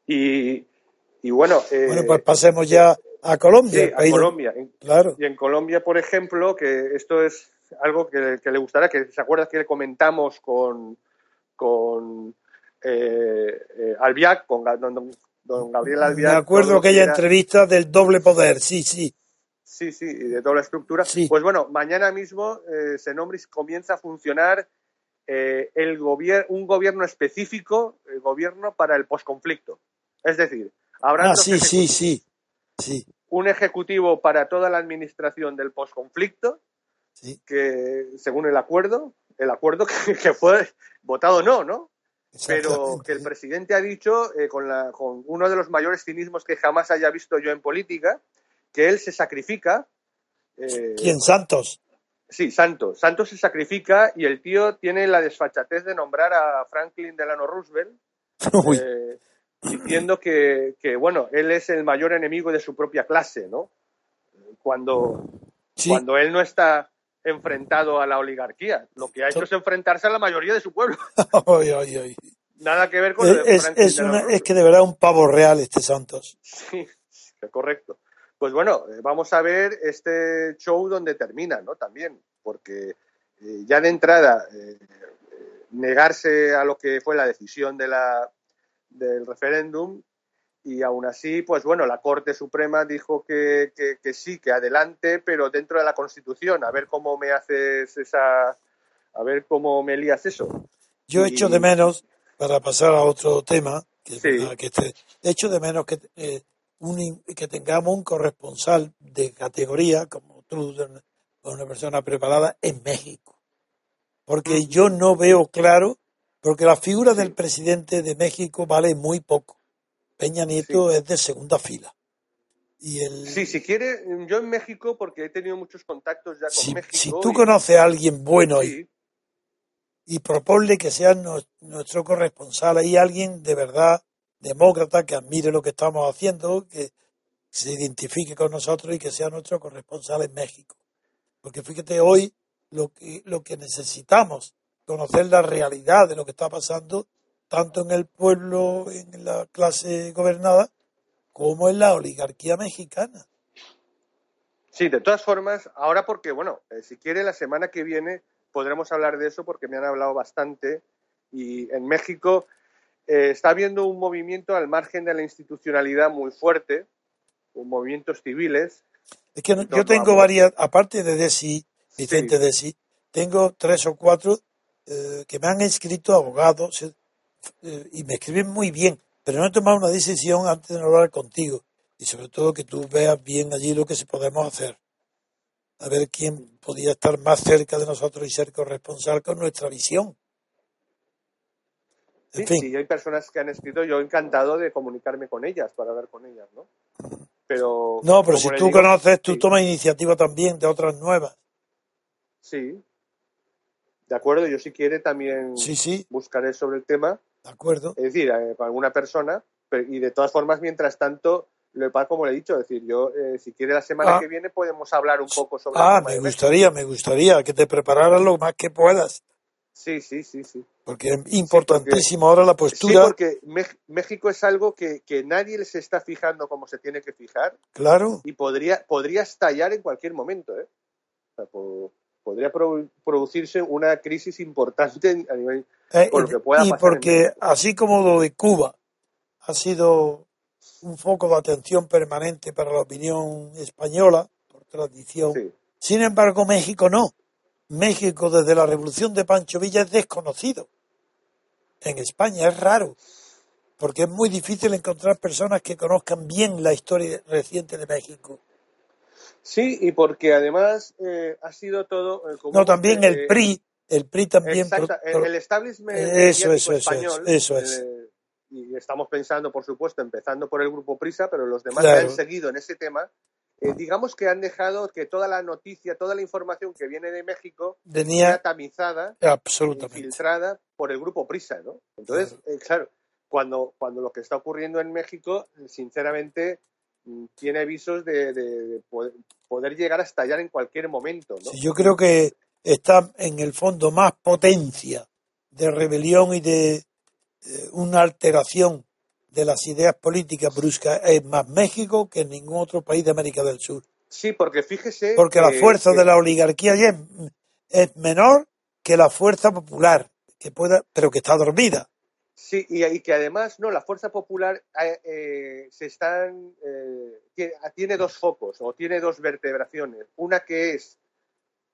Y, y bueno, eh, Bueno, pues pasemos ya a Colombia. sí, a Colombia. En- Claro. Y en Colombia, por ejemplo, que esto es algo que, que le gustará, que se acuerda que le comentamos con, con eh, eh, Albiac, con don, don- Gabriel Albiac. Me acuerdo aquella entrevista del doble poder, sí, sí. Sí, sí, y de la estructura. Sí. Pues bueno, mañana mismo eh, se nombra y comienza a funcionar eh, el gobier un gobierno específico, el gobierno para el posconflicto. Es decir, habrá Ah, sí, sí, sí. Sí, un ejecutivo para toda la administración del posconflicto, sí. que según el acuerdo, el acuerdo (laughs) que, que fue votado no, ¿no? Pero que el presidente ha dicho, eh, con, la, con uno de los mayores cinismos que jamás haya visto yo en política, que él se sacrifica. eh, ¿Quién? Santos. Sí, Santos. Santos se sacrifica y el tío tiene la desfachatez de nombrar a Franklin Delano Roosevelt (laughs) Uy, eh, diciendo que, que, bueno, él es el mayor enemigo de su propia clase, ¿no? Cuando, sí. cuando él no está enfrentado a la oligarquía. Lo que ha hecho es enfrentarse a la mayoría de su pueblo. (laughs) Nada que ver con lo de Es, es, una- es que de verdad un pavo real este Santos. Sí, correcto. Pues bueno, eh, vamos a ver este show donde termina, ¿no? También, porque eh, ya de entrada eh, negarse a lo que fue la decisión de la, del referéndum y aún así, pues bueno, la Corte Suprema dijo que, que- que sí, que adelante, pero dentro de la Constitución, a ver cómo me haces esa, a ver cómo me lías eso. Yo Y- echo de menos, para pasar a otro tema, que, Sí. que este, echo de menos que, eh, un que tengamos un corresponsal de categoría, como tú, una persona preparada, en México. Porque yo no veo claro, porque la figura del presidente de México vale muy poco. Peña Nieto es de segunda fila. Y el, Sí, si quiere, yo en México, porque he tenido muchos contactos ya con si, México. si tú y- conoces a alguien bueno sí, y proponle que sea nuestro corresponsal ahí alguien de verdad demócrata que admire lo que estamos haciendo, que se identifique con nosotros y que sea nuestro corresponsal en México. Porque fíjate hoy lo que, lo que necesitamos, conocer la realidad de lo que está pasando, tanto en el pueblo, en la clase gobernada, como en la oligarquía mexicana. Sí, de todas formas, ahora porque, bueno, eh, si quiere la semana que viene podremos hablar de eso porque me han hablado bastante y en México eh, está habiendo un movimiento al margen de la institucionalidad muy fuerte, un movimientos civiles. Es que no- yo tengo varias, aparte de Desi, Vicente Sí. Desi, tengo tres o cuatro eh, que me han escrito abogados eh, y me escriben muy bien, pero no he tomado una decisión antes de no hablar contigo y sobre todo que tú veas bien allí lo que se podemos hacer. A ver quién podía estar más cerca de nosotros y ser corresponsal con nuestra visión. En Sí, fin, sí, hay personas que han escrito, yo encantado de comunicarme con ellas, para hablar con ellas, ¿no? Pero... no, pero si tú digo, conoces, tú sí, tomas iniciativa también de otras nuevas. Sí, de acuerdo, yo si quiere también Sí, sí, buscaré sobre el tema. de acuerdo. es decir, eh, con alguna persona, pero- y de todas formas, mientras tanto, lo como le he dicho, es decir, yo, eh, si quiere la semana Ah. que viene podemos hablar un poco sobre Ah, me gustaría, me gustaría que te prepararas lo más que puedas, Sí, sí, sí, sí. porque es importantísimo ahora la Sí, postura, porque Mex- México es algo que, que nadie se está fijando como se tiene que fijar claro, y podría, podría estallar en cualquier momento, ¿eh? O sea, po- podría pro- producirse una crisis importante a nivel... Eh, Por lo que pueda y pasar porque así como lo de Cuba ha sido un foco de atención permanente para la opinión española, por tradición, Sí. sin embargo México no. México desde la revolución de Pancho Villa es desconocido. En España es raro, porque es muy difícil encontrar personas que conozcan bien la historia reciente de México. Sí, y porque además eh, ha sido todo... eh, como No, también el PRI, el PRI también. Exacta, pro- el establishment Eso, eso, eso, español, eso es. eh, y estamos pensando, por supuesto, empezando por el grupo Prisa, pero los demás Claro. que han seguido en ese tema, eh, digamos que han dejado que toda la noticia, toda la información que viene de México sea tamizada y absolutamente. filtrada por el grupo Prisa, ¿no? Entonces, eh, claro, cuando, cuando lo que está ocurriendo en México, sinceramente, tiene visos de, de poder, llegar a estallar en cualquier momento. ¿no? yo creo que está en el fondo más potencia de rebelión y de una alteración de las ideas políticas bruscas es más México que en ningún otro país de América del Sur. Sí, porque fíjese. Porque la fuerza de la oligarquía es, es, menor que la fuerza popular, que pueda, pero que está dormida. Sí, y, que además, no, la fuerza popular eh, eh, se están, eh, tiene, dos focos o tiene dos vertebraciones. Una que es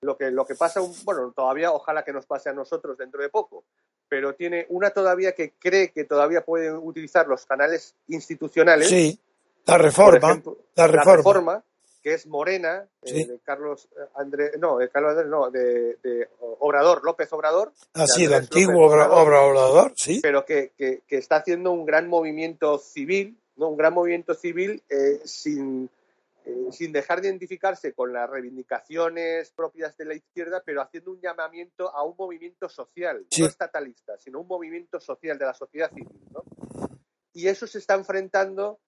lo que, lo que pasa, bueno, todavía ojalá que nos pase a nosotros dentro de poco, pero tiene una todavía que cree que todavía pueden utilizar los canales institucionales. Sí, la reforma. la reforma que es Morena, eh, de Carlos eh, Andrés, no, de Carlos Andrés, no, de, Obrador, López Obrador. Así, el antiguo Obrador, sí. Pero que, que, está haciendo un gran movimiento civil, ¿no? Un gran movimiento civil eh, sin, sin dejar de identificarse con las reivindicaciones propias de la izquierda, pero haciendo un llamamiento a un movimiento social, no estatalista, sino un movimiento social de la sociedad civil, ¿no? Y eso se está enfrentando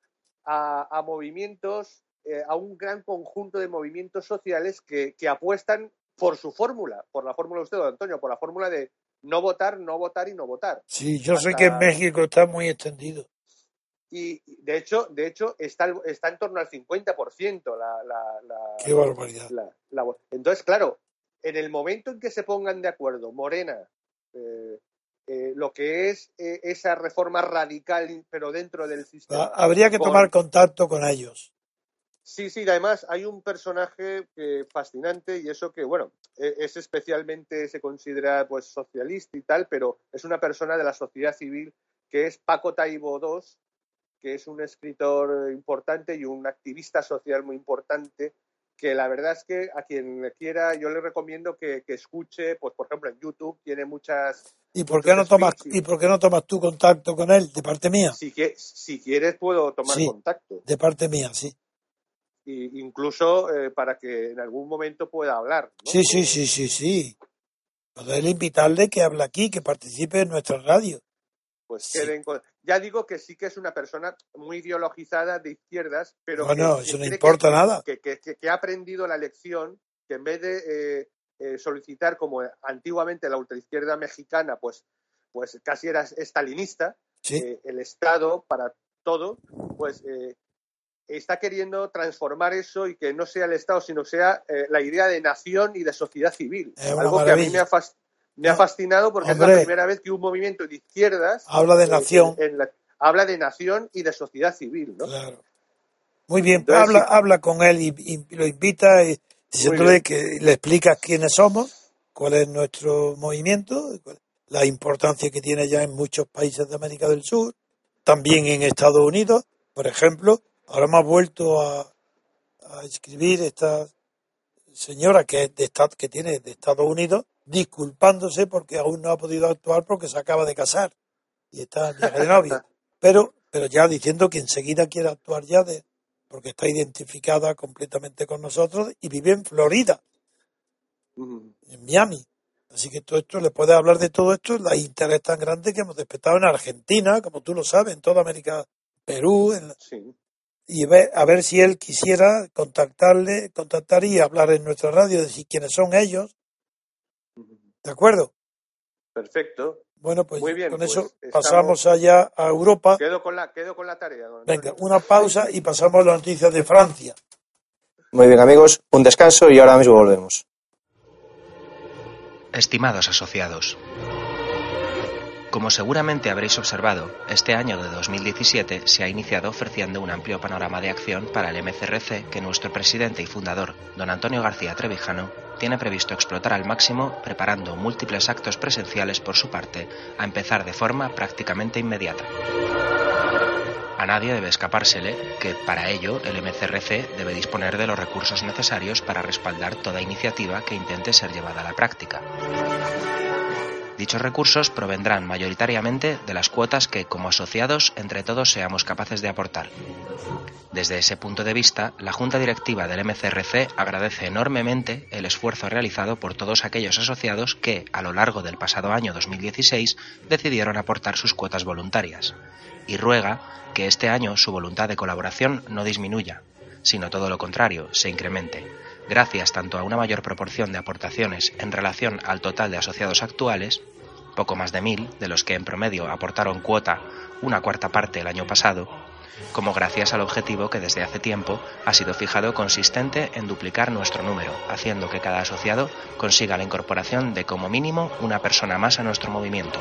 a, a movimientos eh, a un gran conjunto de movimientos sociales que, apuestan por su fórmula, por la fórmula de usted, don Antonio, por la fórmula de no votar, no votar y no votar. Sí, yo sé que en México está muy extendido. Y de hecho, de hecho está, está en torno al 50% la, la, la, Qué barbaridad. entonces, claro, en el momento en que se pongan de acuerdo Morena, eh, eh, lo que es esa reforma radical, pero dentro del sistema. Habría que tomar contacto con ellos. Sí, sí, además hay un personaje fascinante y eso que, bueno, e, es especialmente, se considera pues socialista y tal, pero es una persona de la sociedad civil que es Paco Taibo II, que es un escritor importante y un activista social muy importante, que la verdad es que a quien quiera yo le recomiendo que, escuche, pues por ejemplo en YouTube tiene muchas... ¿Y por qué no tomas, y, por qué no tomas tu contacto con él, de parte mía? Si, si quieres puedo tomar contacto. De parte mía, sí incluso eh, para que en algún momento pueda hablar. Sí, sí, sí, sí, sí. Poder invitarle que hable aquí, que participe en nuestra radio. Pues ya digo que sí que es una persona muy ideologizada de izquierdas, pero no, eso no importa nada. Que, ha aprendido la lección que en vez de eh, eh, solicitar como antiguamente la ultraizquierda mexicana, pues, pues casi era estalinista, el Estado para todo, pues está queriendo transformar eso y que no sea el Estado, sino sea eh, la idea de nación y de sociedad civil. Algo que a mí me ha, fascinado porque es la primera vez que un movimiento de izquierdas habla de eh, nación. habla de nación y de sociedad civil. ¿no? Muy bien, habla, habla con él y, lo invita y que le explicas quiénes somos, cuál es nuestro movimiento, la importancia que tiene ya en muchos países de América del Sur, también en Estados Unidos, por ejemplo, Ahora me ha vuelto a, escribir esta señora que, es de, que tiene de Estados Unidos disculpándose porque aún no ha podido actuar porque se acaba de casar y está en viaje de novia. (laughs) Pero, pero ya diciendo que enseguida quiere actuar ya de, porque está identificada completamente con nosotros y vive en Florida, en Miami. Así que todo esto, le puede hablar de todo esto, la interés tan grande que hemos despertado en Argentina, como tú lo sabes, en toda América, Perú, en, y ver, a ver si él quisiera contactarle, contactar y hablar en nuestra radio, decir quiénes son ellos. ¿De acuerdo? Perfecto. Bueno, pues Muy bien, con eso pues pasamos allá a Europa. Quedo con la, quedo con la tarea. Venga, una pausa y pasamos a las noticias de Francia. Muy bien, amigos, un descanso y ahora mismo volvemos. Estimados asociados. Como seguramente habréis observado, este año de 2017 se ha iniciado ofreciendo un amplio panorama de acción para el MCRC que nuestro presidente y fundador, don Antonio García Trevijano, tiene previsto explotar al máximo preparando múltiples actos presenciales por su parte, a empezar de forma prácticamente inmediata. A nadie debe escapársele que, para ello, el MCRC debe disponer de los recursos necesarios para respaldar toda iniciativa que intente ser llevada a la práctica. Dichos recursos provendrán mayoritariamente de las cuotas que, como asociados, entre todos seamos capaces de aportar. Desde ese punto de vista, la Junta Directiva del MCRC agradece enormemente el esfuerzo realizado por todos aquellos asociados que, a lo largo del pasado año 2016, decidieron aportar sus cuotas voluntarias, y ruega que este año su voluntad de colaboración no disminuya, sino todo lo contrario, se incremente, gracias tanto a una mayor proporción de aportaciones en relación al total de asociados actuales, poco más de mil, de los que en promedio aportaron cuota una cuarta parte el año pasado, como gracias al objetivo que desde hace tiempo ha sido fijado consistente en duplicar nuestro número, haciendo que cada asociado consiga la incorporación de como mínimo una persona más a nuestro movimiento.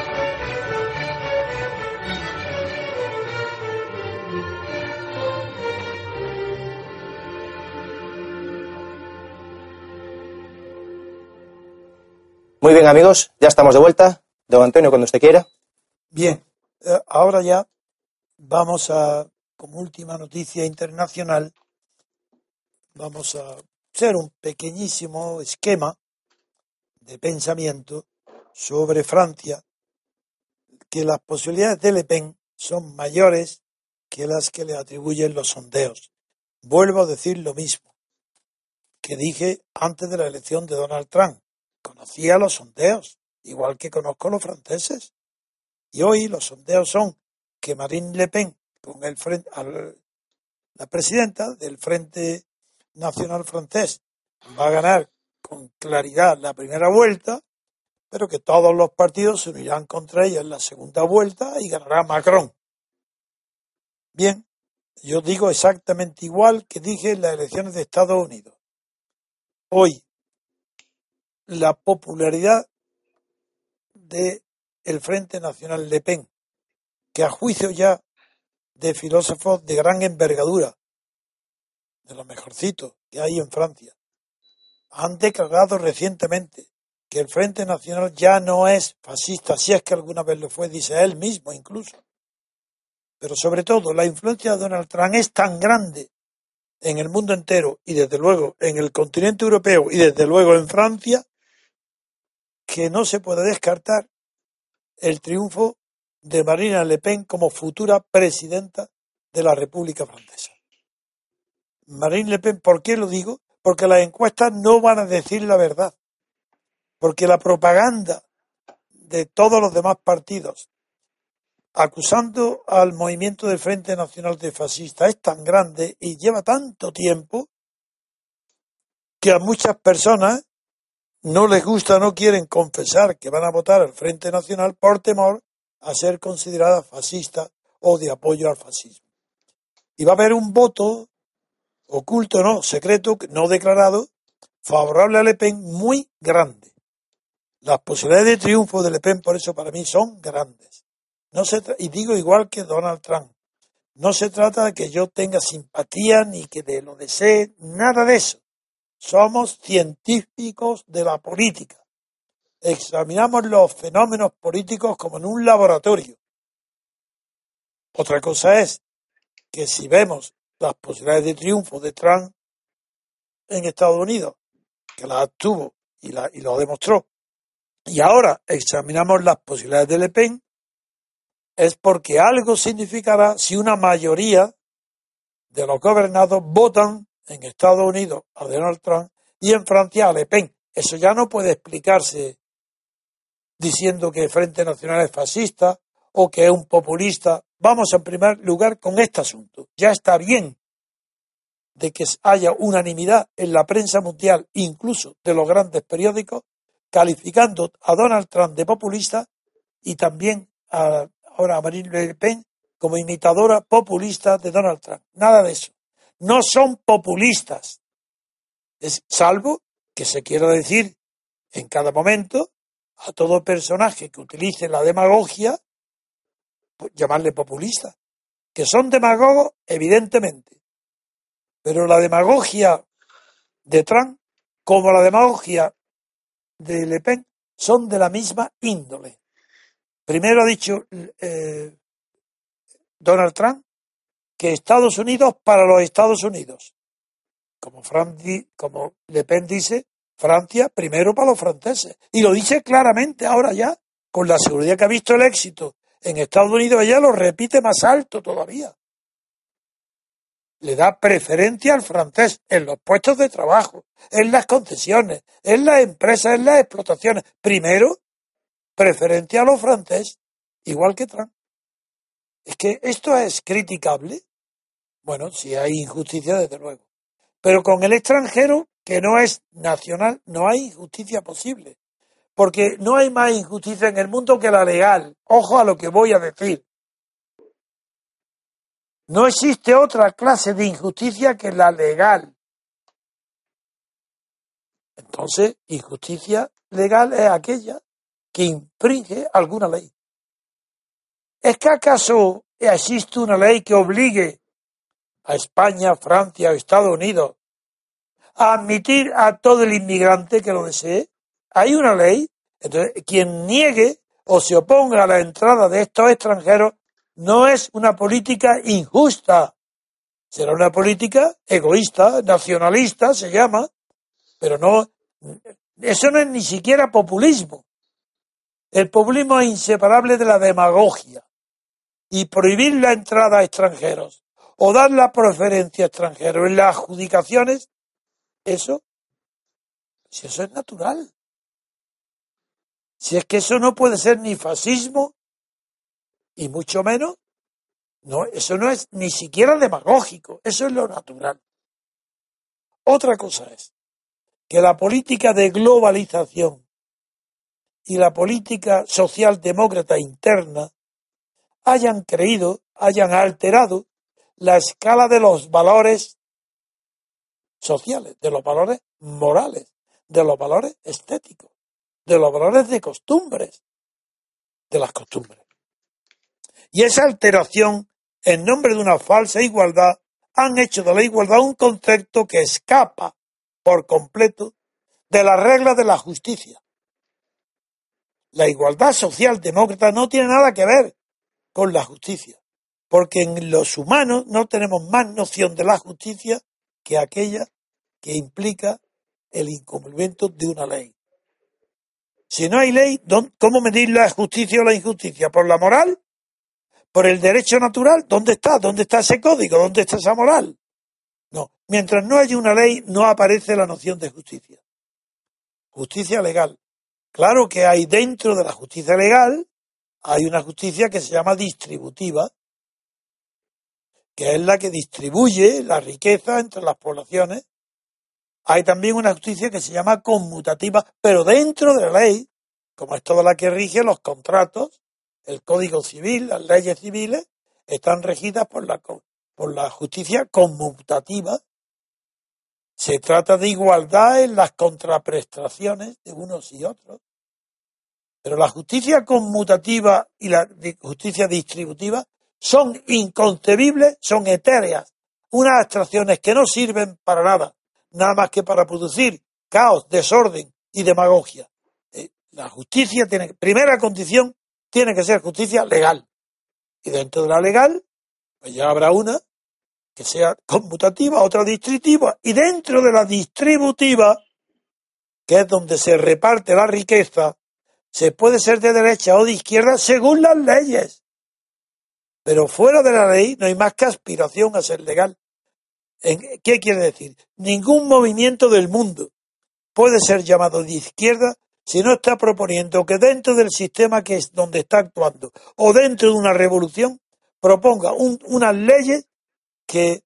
Muy bien, amigos, ya estamos de vuelta. Don Antonio, cuando usted quiera. Bien, eh, ahora ya vamos a, como última noticia internacional, vamos a hacer un pequeñísimo esquema de pensamiento sobre Francia, que las posibilidades de Le Pen son mayores que las que le atribuyen los sondeos. Vuelvo a decir lo mismo que dije antes de la elección de Donald Trump conocía los sondeos, igual que conozco los franceses. Y hoy los sondeos son que Marine Le Pen, con el frente, la presidenta del Frente Nacional Francés, va a ganar con claridad la primera vuelta, pero que todos los partidos se unirán contra ella en la segunda vuelta y ganará Macron. Bien, yo digo exactamente igual que dije en las elecciones de Estados Unidos. Hoy la popularidad de el Frente Nacional Le Pen, que a juicio ya de filósofos de gran envergadura, de los mejorcitos que hay en Francia, han declarado recientemente que el Frente Nacional ya no es fascista, si es que alguna vez lo fue, dice él mismo incluso. Pero sobre todo, la influencia de Donald Trump es tan grande en el mundo entero y desde luego en el continente europeo y desde luego en Francia, que no se puede descartar el triunfo de Marine Le Pen como futura presidenta de la República Francesa. Marine Le Pen, ¿por qué lo digo? Porque las encuestas no van a decir la verdad. Porque la propaganda de todos los demás partidos acusando al movimiento del Frente Nacional de Fascista es tan grande y lleva tanto tiempo que a muchas personas no les gusta, no quieren confesar que van a votar al Frente Nacional por temor a ser consideradas fascistas o de apoyo al fascismo. Y va a haber un voto oculto, no, secreto, no declarado, favorable a Le Pen muy grande. Las posibilidades de triunfo de Le Pen, por eso para mí, son grandes. No se y digo igual que Donald Trump. No se trata de que yo tenga simpatía ni que de lo desee, nada de eso. Somos científicos de la política. Examinamos los fenómenos políticos como en un laboratorio. Otra cosa es que si vemos las posibilidades de triunfo de Trump en Estados Unidos, que las tuvo y, la, y lo demostró, y ahora examinamos las posibilidades de Le Pen, es porque algo significará si una mayoría de los gobernados votan en Estados Unidos a Donald Trump y en Francia a Le Pen. Eso ya no puede explicarse diciendo que el Frente Nacional es fascista o que es un populista. Vamos en primer lugar con este asunto. Ya está bien de que haya unanimidad en la prensa mundial, incluso de los grandes periódicos, calificando a Donald Trump de populista y también a, ahora a Marine Le Pen como imitadora populista de Donald Trump. Nada de eso no son populistas, salvo que se quiera decir en cada momento a todo personaje que utilice la demagogia, pues, llamarle populista, que son demagogos evidentemente, Pero la demagogia de Trump, como la demagogia de Le Pen, son de la misma índole. Primero ha dicho eh, Donald Trump que Estados Unidos para los Estados Unidos. Como, como Le Pen dice, Francia primero para los franceses. Y lo dice claramente ahora ya, con la seguridad que ha visto el éxito en Estados Unidos, ella lo repite más alto todavía. Le da preferencia al francés en los puestos de trabajo, en las concesiones, en las empresas, en las explotaciones. Primero, preferencia a los franceses, igual que Trump. Es que esto es criticable. Bueno, si hay injusticia, desde luego. Pero con el extranjero, que no es nacional, no hay injusticia posible. Porque no hay más injusticia en el mundo que la legal. Ojo a lo que voy a decir. No existe otra clase de injusticia que la legal. Entonces, injusticia legal es aquella que infringe alguna ley. ¿Es que acaso existe una ley que obligue a España, Francia o Estados Unidos a admitir a todo el inmigrante que lo desee? Hay una ley. Entonces, quien niegue o se oponga a la entrada de estos extranjeros no es una política injusta. Será una política egoísta, nacionalista, se llama, pero no, eso no es ni siquiera populismo. El populismo es inseparable de la demagogia. Y prohibir la entrada a extranjeros o dar la preferencia a extranjeros en las adjudicaciones, eso, si eso es natural. Si es que eso no puede ser ni fascismo, y mucho menos, no, eso no es ni siquiera demagógico, eso es lo natural. Otra cosa es que la política de globalización y la política socialdemócrata interna hayan creído, hayan alterado la escala de los valores sociales, de los valores morales, de los valores estéticos, de los valores de costumbres, de las costumbres. Y esa alteración, en nombre de una falsa igualdad, han hecho de la igualdad un concepto que escapa por completo de las reglas de la justicia. La igualdad social demócrata no tiene nada que ver con la justicia, porque en los humanos no tenemos más noción de la justicia que aquella que implica el incumplimiento de una ley. Si no hay ley, ¿cómo medir la justicia o la injusticia? ¿Por la moral? ¿Por el derecho natural? ¿Dónde está? ¿Dónde está ese código? ¿Dónde está esa moral? No, mientras no haya una ley, no aparece la noción de justicia. Justicia legal. Claro que hay dentro de la justicia legal, hay una justicia que se llama distributiva, que es la que distribuye la riqueza entre las poblaciones. Hay también una justicia que se llama conmutativa, pero dentro de la ley, como es toda la que rige los contratos, el Código Civil, las leyes civiles, están regidas por la, por la justicia conmutativa. Se trata de igualdad en las contraprestaciones de unos y otros. Pero la justicia conmutativa y la justicia distributiva son inconcebibles, son etéreas, unas abstracciones que no sirven para nada, nada más que para producir caos, desorden y demagogia. Eh, la justicia tiene, primera condición, tiene que ser justicia legal. Y dentro de la legal, pues ya habrá una que sea conmutativa, otra distributiva, y dentro de la distributiva, que es donde se reparte la riqueza, se puede ser de derecha o de izquierda según las leyes. Pero fuera de la ley no hay más que aspiración a ser legal. ¿Qué quiere decir? Ningún movimiento del mundo puede ser llamado de izquierda si no está proponiendo que dentro del sistema que es donde está actuando o dentro de una revolución proponga unas leyes que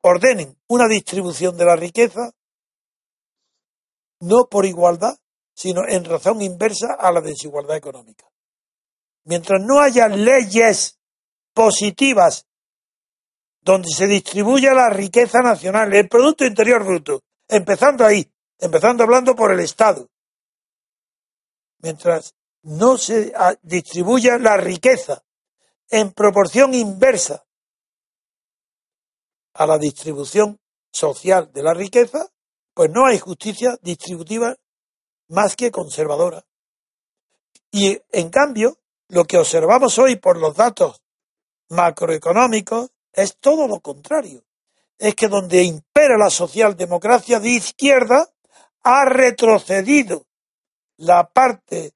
ordenen una distribución de la riqueza no por igualdad, sino en razón inversa a la desigualdad económica. Mientras no haya leyes positivas donde se distribuya la riqueza nacional, el Producto Interior Bruto, empezando ahí, empezando hablando por el Estado, mientras no se ah, distribuya la riqueza en proporción inversa a la distribución social de la riqueza, pues no hay justicia distributiva más que conservadora. Y en cambio, lo que observamos hoy por los datos macroeconómicos es todo lo contrario. Es que donde impera la socialdemocracia de izquierda ha retrocedido la parte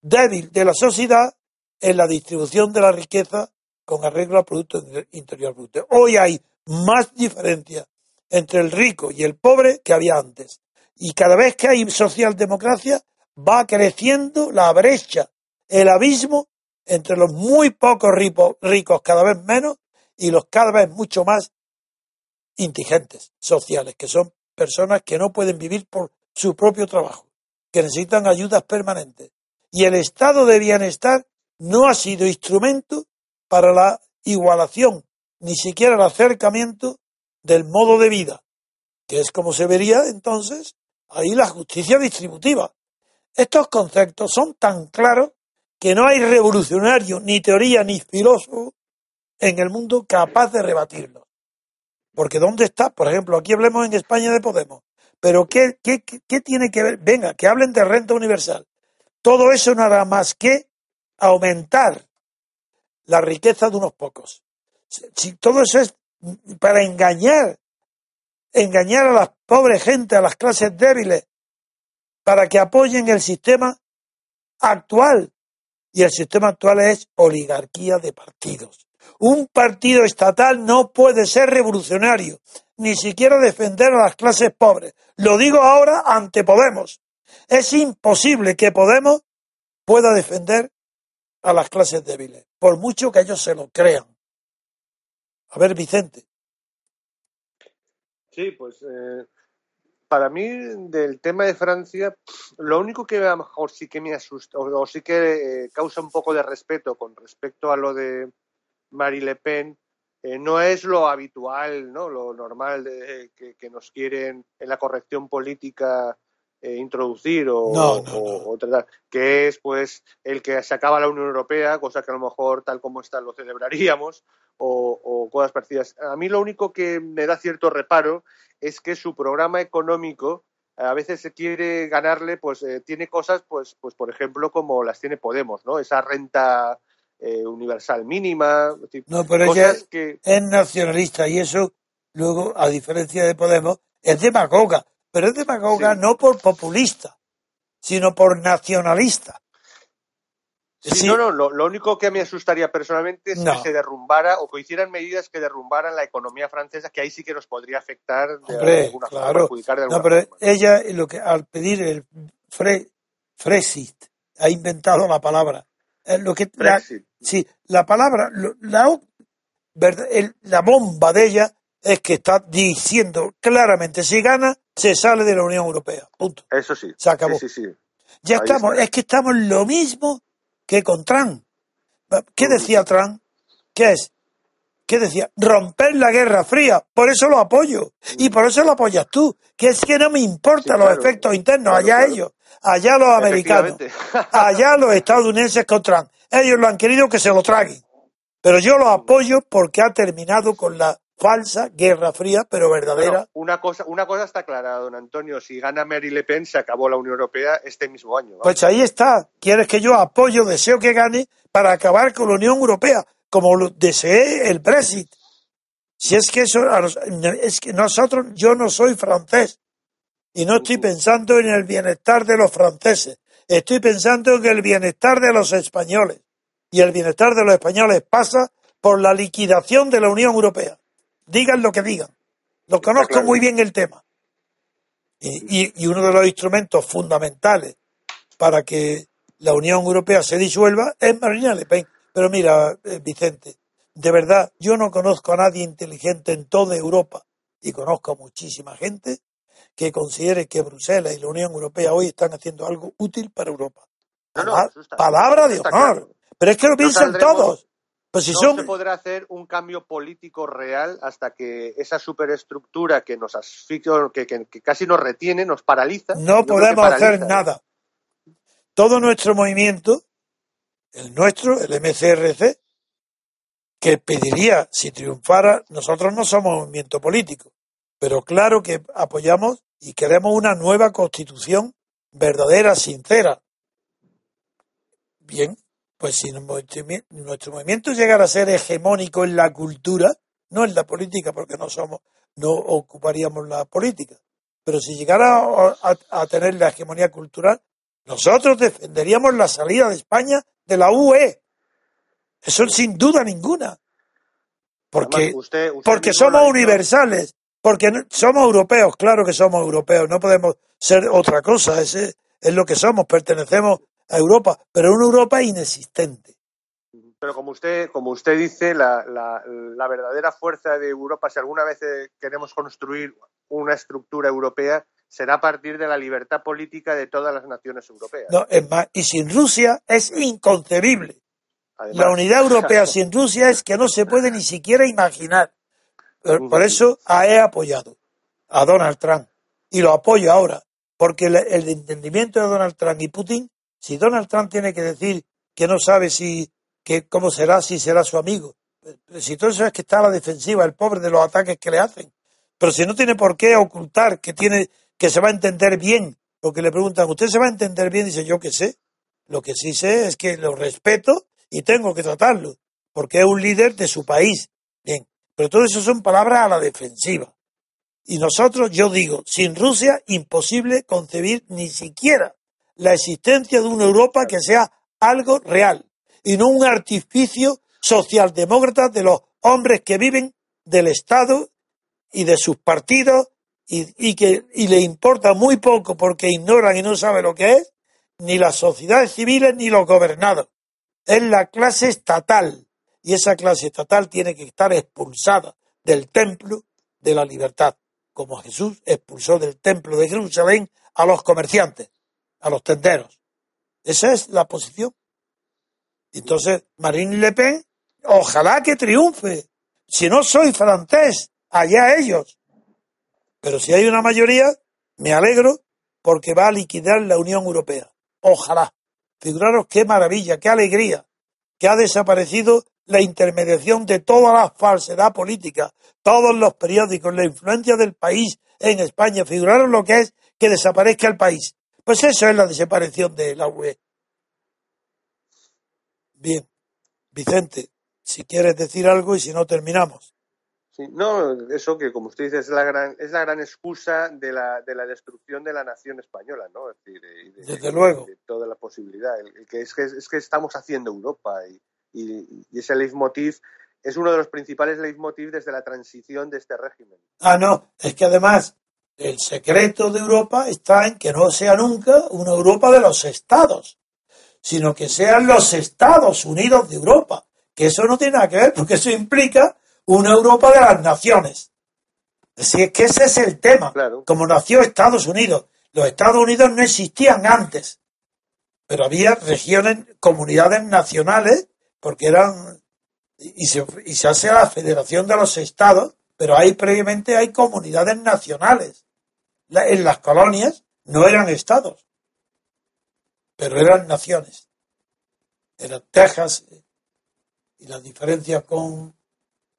débil de la sociedad en la distribución de la riqueza con arreglo al Producto Interior Bruto. Hoy hay más diferencia entre el rico y el pobre que había antes. Y cada vez que hay socialdemocracia va creciendo la brecha, el abismo entre los muy pocos ricos cada vez menos y los cada vez mucho más indigentes sociales, que son personas que no pueden vivir por su propio trabajo, que necesitan ayudas permanentes. Y el estado de bienestar no ha sido instrumento para la igualación, ni siquiera el acercamiento del modo de vida, que es como se vería entonces ahí la justicia distributiva. Estos conceptos son tan claros que no hay revolucionario, ni teoría, ni filósofo en el mundo capaz de rebatirlos. Porque ¿dónde está? Por ejemplo, aquí hablemos en España de Podemos. Pero ¿qué, qué, qué tiene que ver? Venga, que hablen de renta universal. Todo eso no hará más que aumentar la riqueza de unos pocos. Si todo eso es para engañar, engañar a las pobres gente, a las clases débiles, para que apoyen el sistema actual. Y el sistema actual es oligarquía de partidos. Un partido estatal no puede ser revolucionario, ni siquiera defender a las clases pobres. Lo digo ahora ante Podemos. Es imposible que Podemos pueda defender a las clases débiles, por mucho que ellos se lo crean. A ver, Vicente. Sí, pues eh, para mí del tema de Francia, lo único que a lo mejor sí que me asusta o, sí que eh, causa un poco de respeto con respecto a lo de Marie Le Pen, eh, no es lo habitual, ¿no? lo normal de, que, nos quieren en la corrección política introducir o, tratar, que es pues el que se acaba la Unión Europea, cosa que a lo mejor tal como está lo celebraríamos, o, cosas parecidas. A mí lo único que me da cierto reparo es que su programa económico a veces se quiere ganarle, pues eh, tiene cosas, pues, pues por ejemplo, como las tiene Podemos, ¿no? Esa renta eh, universal mínima. no, pero ella es nacionalista y eso, luego, a diferencia de Podemos, es demagoga. Pero es demagoga no por populista, sino por nacionalista. Sí, no, no, lo, único que me asustaría personalmente es que se derrumbara o que hicieran medidas que derrumbaran la economía francesa, que ahí sí que nos podría afectar de alguna forma, perjudicar de alguna no, pero ella, lo que, al pedir el fre, Frexit, ha inventado la palabra. Lo que, la, sí, la palabra, la, la bomba de ella es que está diciendo claramente, si gana, se sale de la Unión Europea. Punto. Eso sí. Se acabó. Sí, sí, ya estamos, es que estamos lo mismo que con Trump. ¿Qué decía Trump? ¿Qué es? ¿Qué decía? Romper la Guerra Fría. Por eso lo apoyo. Y por eso lo apoyas tú. Que es que no me importan los efectos internos. allá ellos. Allá los americanos. allá (laughs) los estadounidenses con Trump. Ellos lo han querido que se lo traguen. Pero yo lo apoyo porque ha terminado con la falsa guerra fría, pero verdadera. una, cosa, una cosa está clara, don Antonio. Si gana Mary Le Pen, se acabó la Unión Europea este mismo año. Pues ahí está. Quieres que yo apoyo, deseo que gane para acabar con la Unión Europea, como lo deseé el Brexit. Si es que eso, es que nosotros, yo no soy francés y no estoy pensando en el bienestar de los franceses. Estoy pensando en el bienestar de los españoles. Y el bienestar de los españoles pasa por la liquidación de la Unión Europea digan lo que digan. Lo conozco muy bien el tema. Y, uno de los instrumentos fundamentales para que la Unión Europea se disuelva es Marina Le Pen. Pero mira, eh, Vicente, de verdad, yo no conozco a nadie inteligente en toda Europa y conozco a muchísima gente que considere que Bruselas y la Unión Europea hoy están haciendo algo útil para Europa. palabra de honor. Pero es que lo piensan todos. Pues no se podrá hacer un cambio político real hasta que esa superestructura que nos asfixia, que, casi nos retiene, nos paraliza. No podemos hacer nada. Todo nuestro movimiento, el nuestro, el MCRC, que pediría, si triunfara, nosotros no somos movimiento político, pero claro que apoyamos y queremos una nueva constitución verdadera, sincera. Bien, pues si nuestro movimiento llegara a ser hegemónico en la cultura, no en la política, porque no somos, no ocuparíamos la política, pero si llegara a, tener la hegemonía cultural, nosotros defenderíamos la salida de España de la UE. Eso sin duda ninguna. Porque, porque somos universales, porque somos europeos, claro que somos europeos, no podemos ser otra cosa, es, es lo que somos, pertenecemos a Europa, pero una Europa inexistente. Pero como usted, como usted dice, la, la, verdadera fuerza de Europa, si alguna vez eh, queremos construir una estructura europea, será a partir de la libertad política de todas las naciones europeas. No, es más, y sin Rusia es inconcebible. la unidad europea (laughs) sin Rusia es que no se puede ni siquiera imaginar. Por, eso he apoyado a Donald Trump y lo apoyo ahora, porque el, el entendimiento de Donald Trump y Putin, si Donald Trump tiene que decir que no sabe si que cómo será si será su amigo. Si todo eso es que está a la defensiva, el pobre de los ataques que le hacen. Pero si no tiene por qué ocultar que tiene que se va a entender bien, porque le preguntan, ¿usted se va a entender bien? Dice, yo qué sé. Lo que sí sé es que lo respeto y tengo que tratarlo, porque es un líder de su país. Bien, pero todo eso son palabras a la defensiva. Y nosotros, yo digo, sin Rusia, imposible concebir ni siquiera la existencia de una Europa que sea algo real y no un artificio socialdemócrata de los hombres que viven del Estado y de sus partidos y, que y le importa muy poco porque ignoran y no saben lo que es, ni las sociedades civiles ni los gobernados. Es la clase estatal y esa clase estatal tiene que estar expulsada del templo de la libertad, como Jesús expulsó del templo de Jerusalén a los comerciantes, a los tenderos. Esa es la posición entonces, Marine Le Pen, ojalá que triunfe. Si no soy francés, allá ellos. Pero si hay una mayoría, me alegro porque va a liquidar la Unión Europea. Ojalá. Figuraros qué maravilla, qué alegría, que ha desaparecido la intermediación de toda la falsedad política, todos los periódicos, la influencia del país en España. Figuraros lo que es que desaparezca el país. Pues eso es la desaparición de la UE. Bien, Vicente, si quieres decir algo y si no terminamos. Sí, no, eso que como usted dice es la gran es la gran excusa de la, de la destrucción de la nación española, ¿no? Es decir, de, Desde luego. De toda la posibilidad, el, que es que es que estamos haciendo Europa y, y, ese leitmotiv es uno de los principales leitmotiv desde la transición de este régimen. Ah, no, es que además el secreto de Europa está en que no sea nunca una Europa de los estados, sino que sean los Estados Unidos de Europa, que eso no tiene nada que ver, porque eso implica una Europa de las naciones. Así es que ese es el tema. Como nació Estados Unidos. Los Estados Unidos no existían antes, pero había regiones, comunidades nacionales, porque eran, y se, y se hace la Federación de los Estados, pero ahí previamente hay comunidades nacionales. En las colonias no eran estados pero eran naciones. Eran Texas y las diferencias con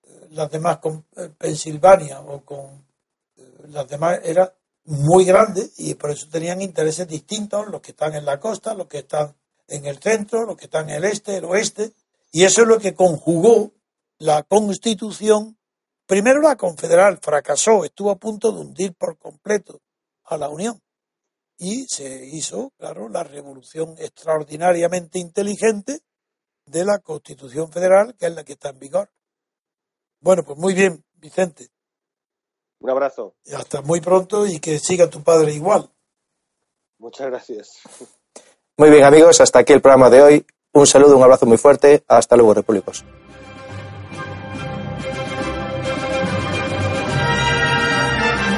eh, las demás, con eh, Pensilvania o con eh, las demás, era muy grande y por eso tenían intereses distintos los que están en la costa, los que están en el centro, los que están en el este, el oeste, y eso es lo que conjugó la constitución. Primero la confederal fracasó, estuvo a punto de hundir por completo a la Unión y se hizo, claro, la revolución extraordinariamente inteligente de la Constitución Federal, que es la que está en vigor. Bueno, pues muy bien, Vicente. Un abrazo. Y hasta muy pronto y que siga tu padre igual. Muchas gracias. Muy bien, amigos, hasta aquí el programa de hoy. Un saludo, un abrazo muy fuerte. Hasta luego, repúblicos.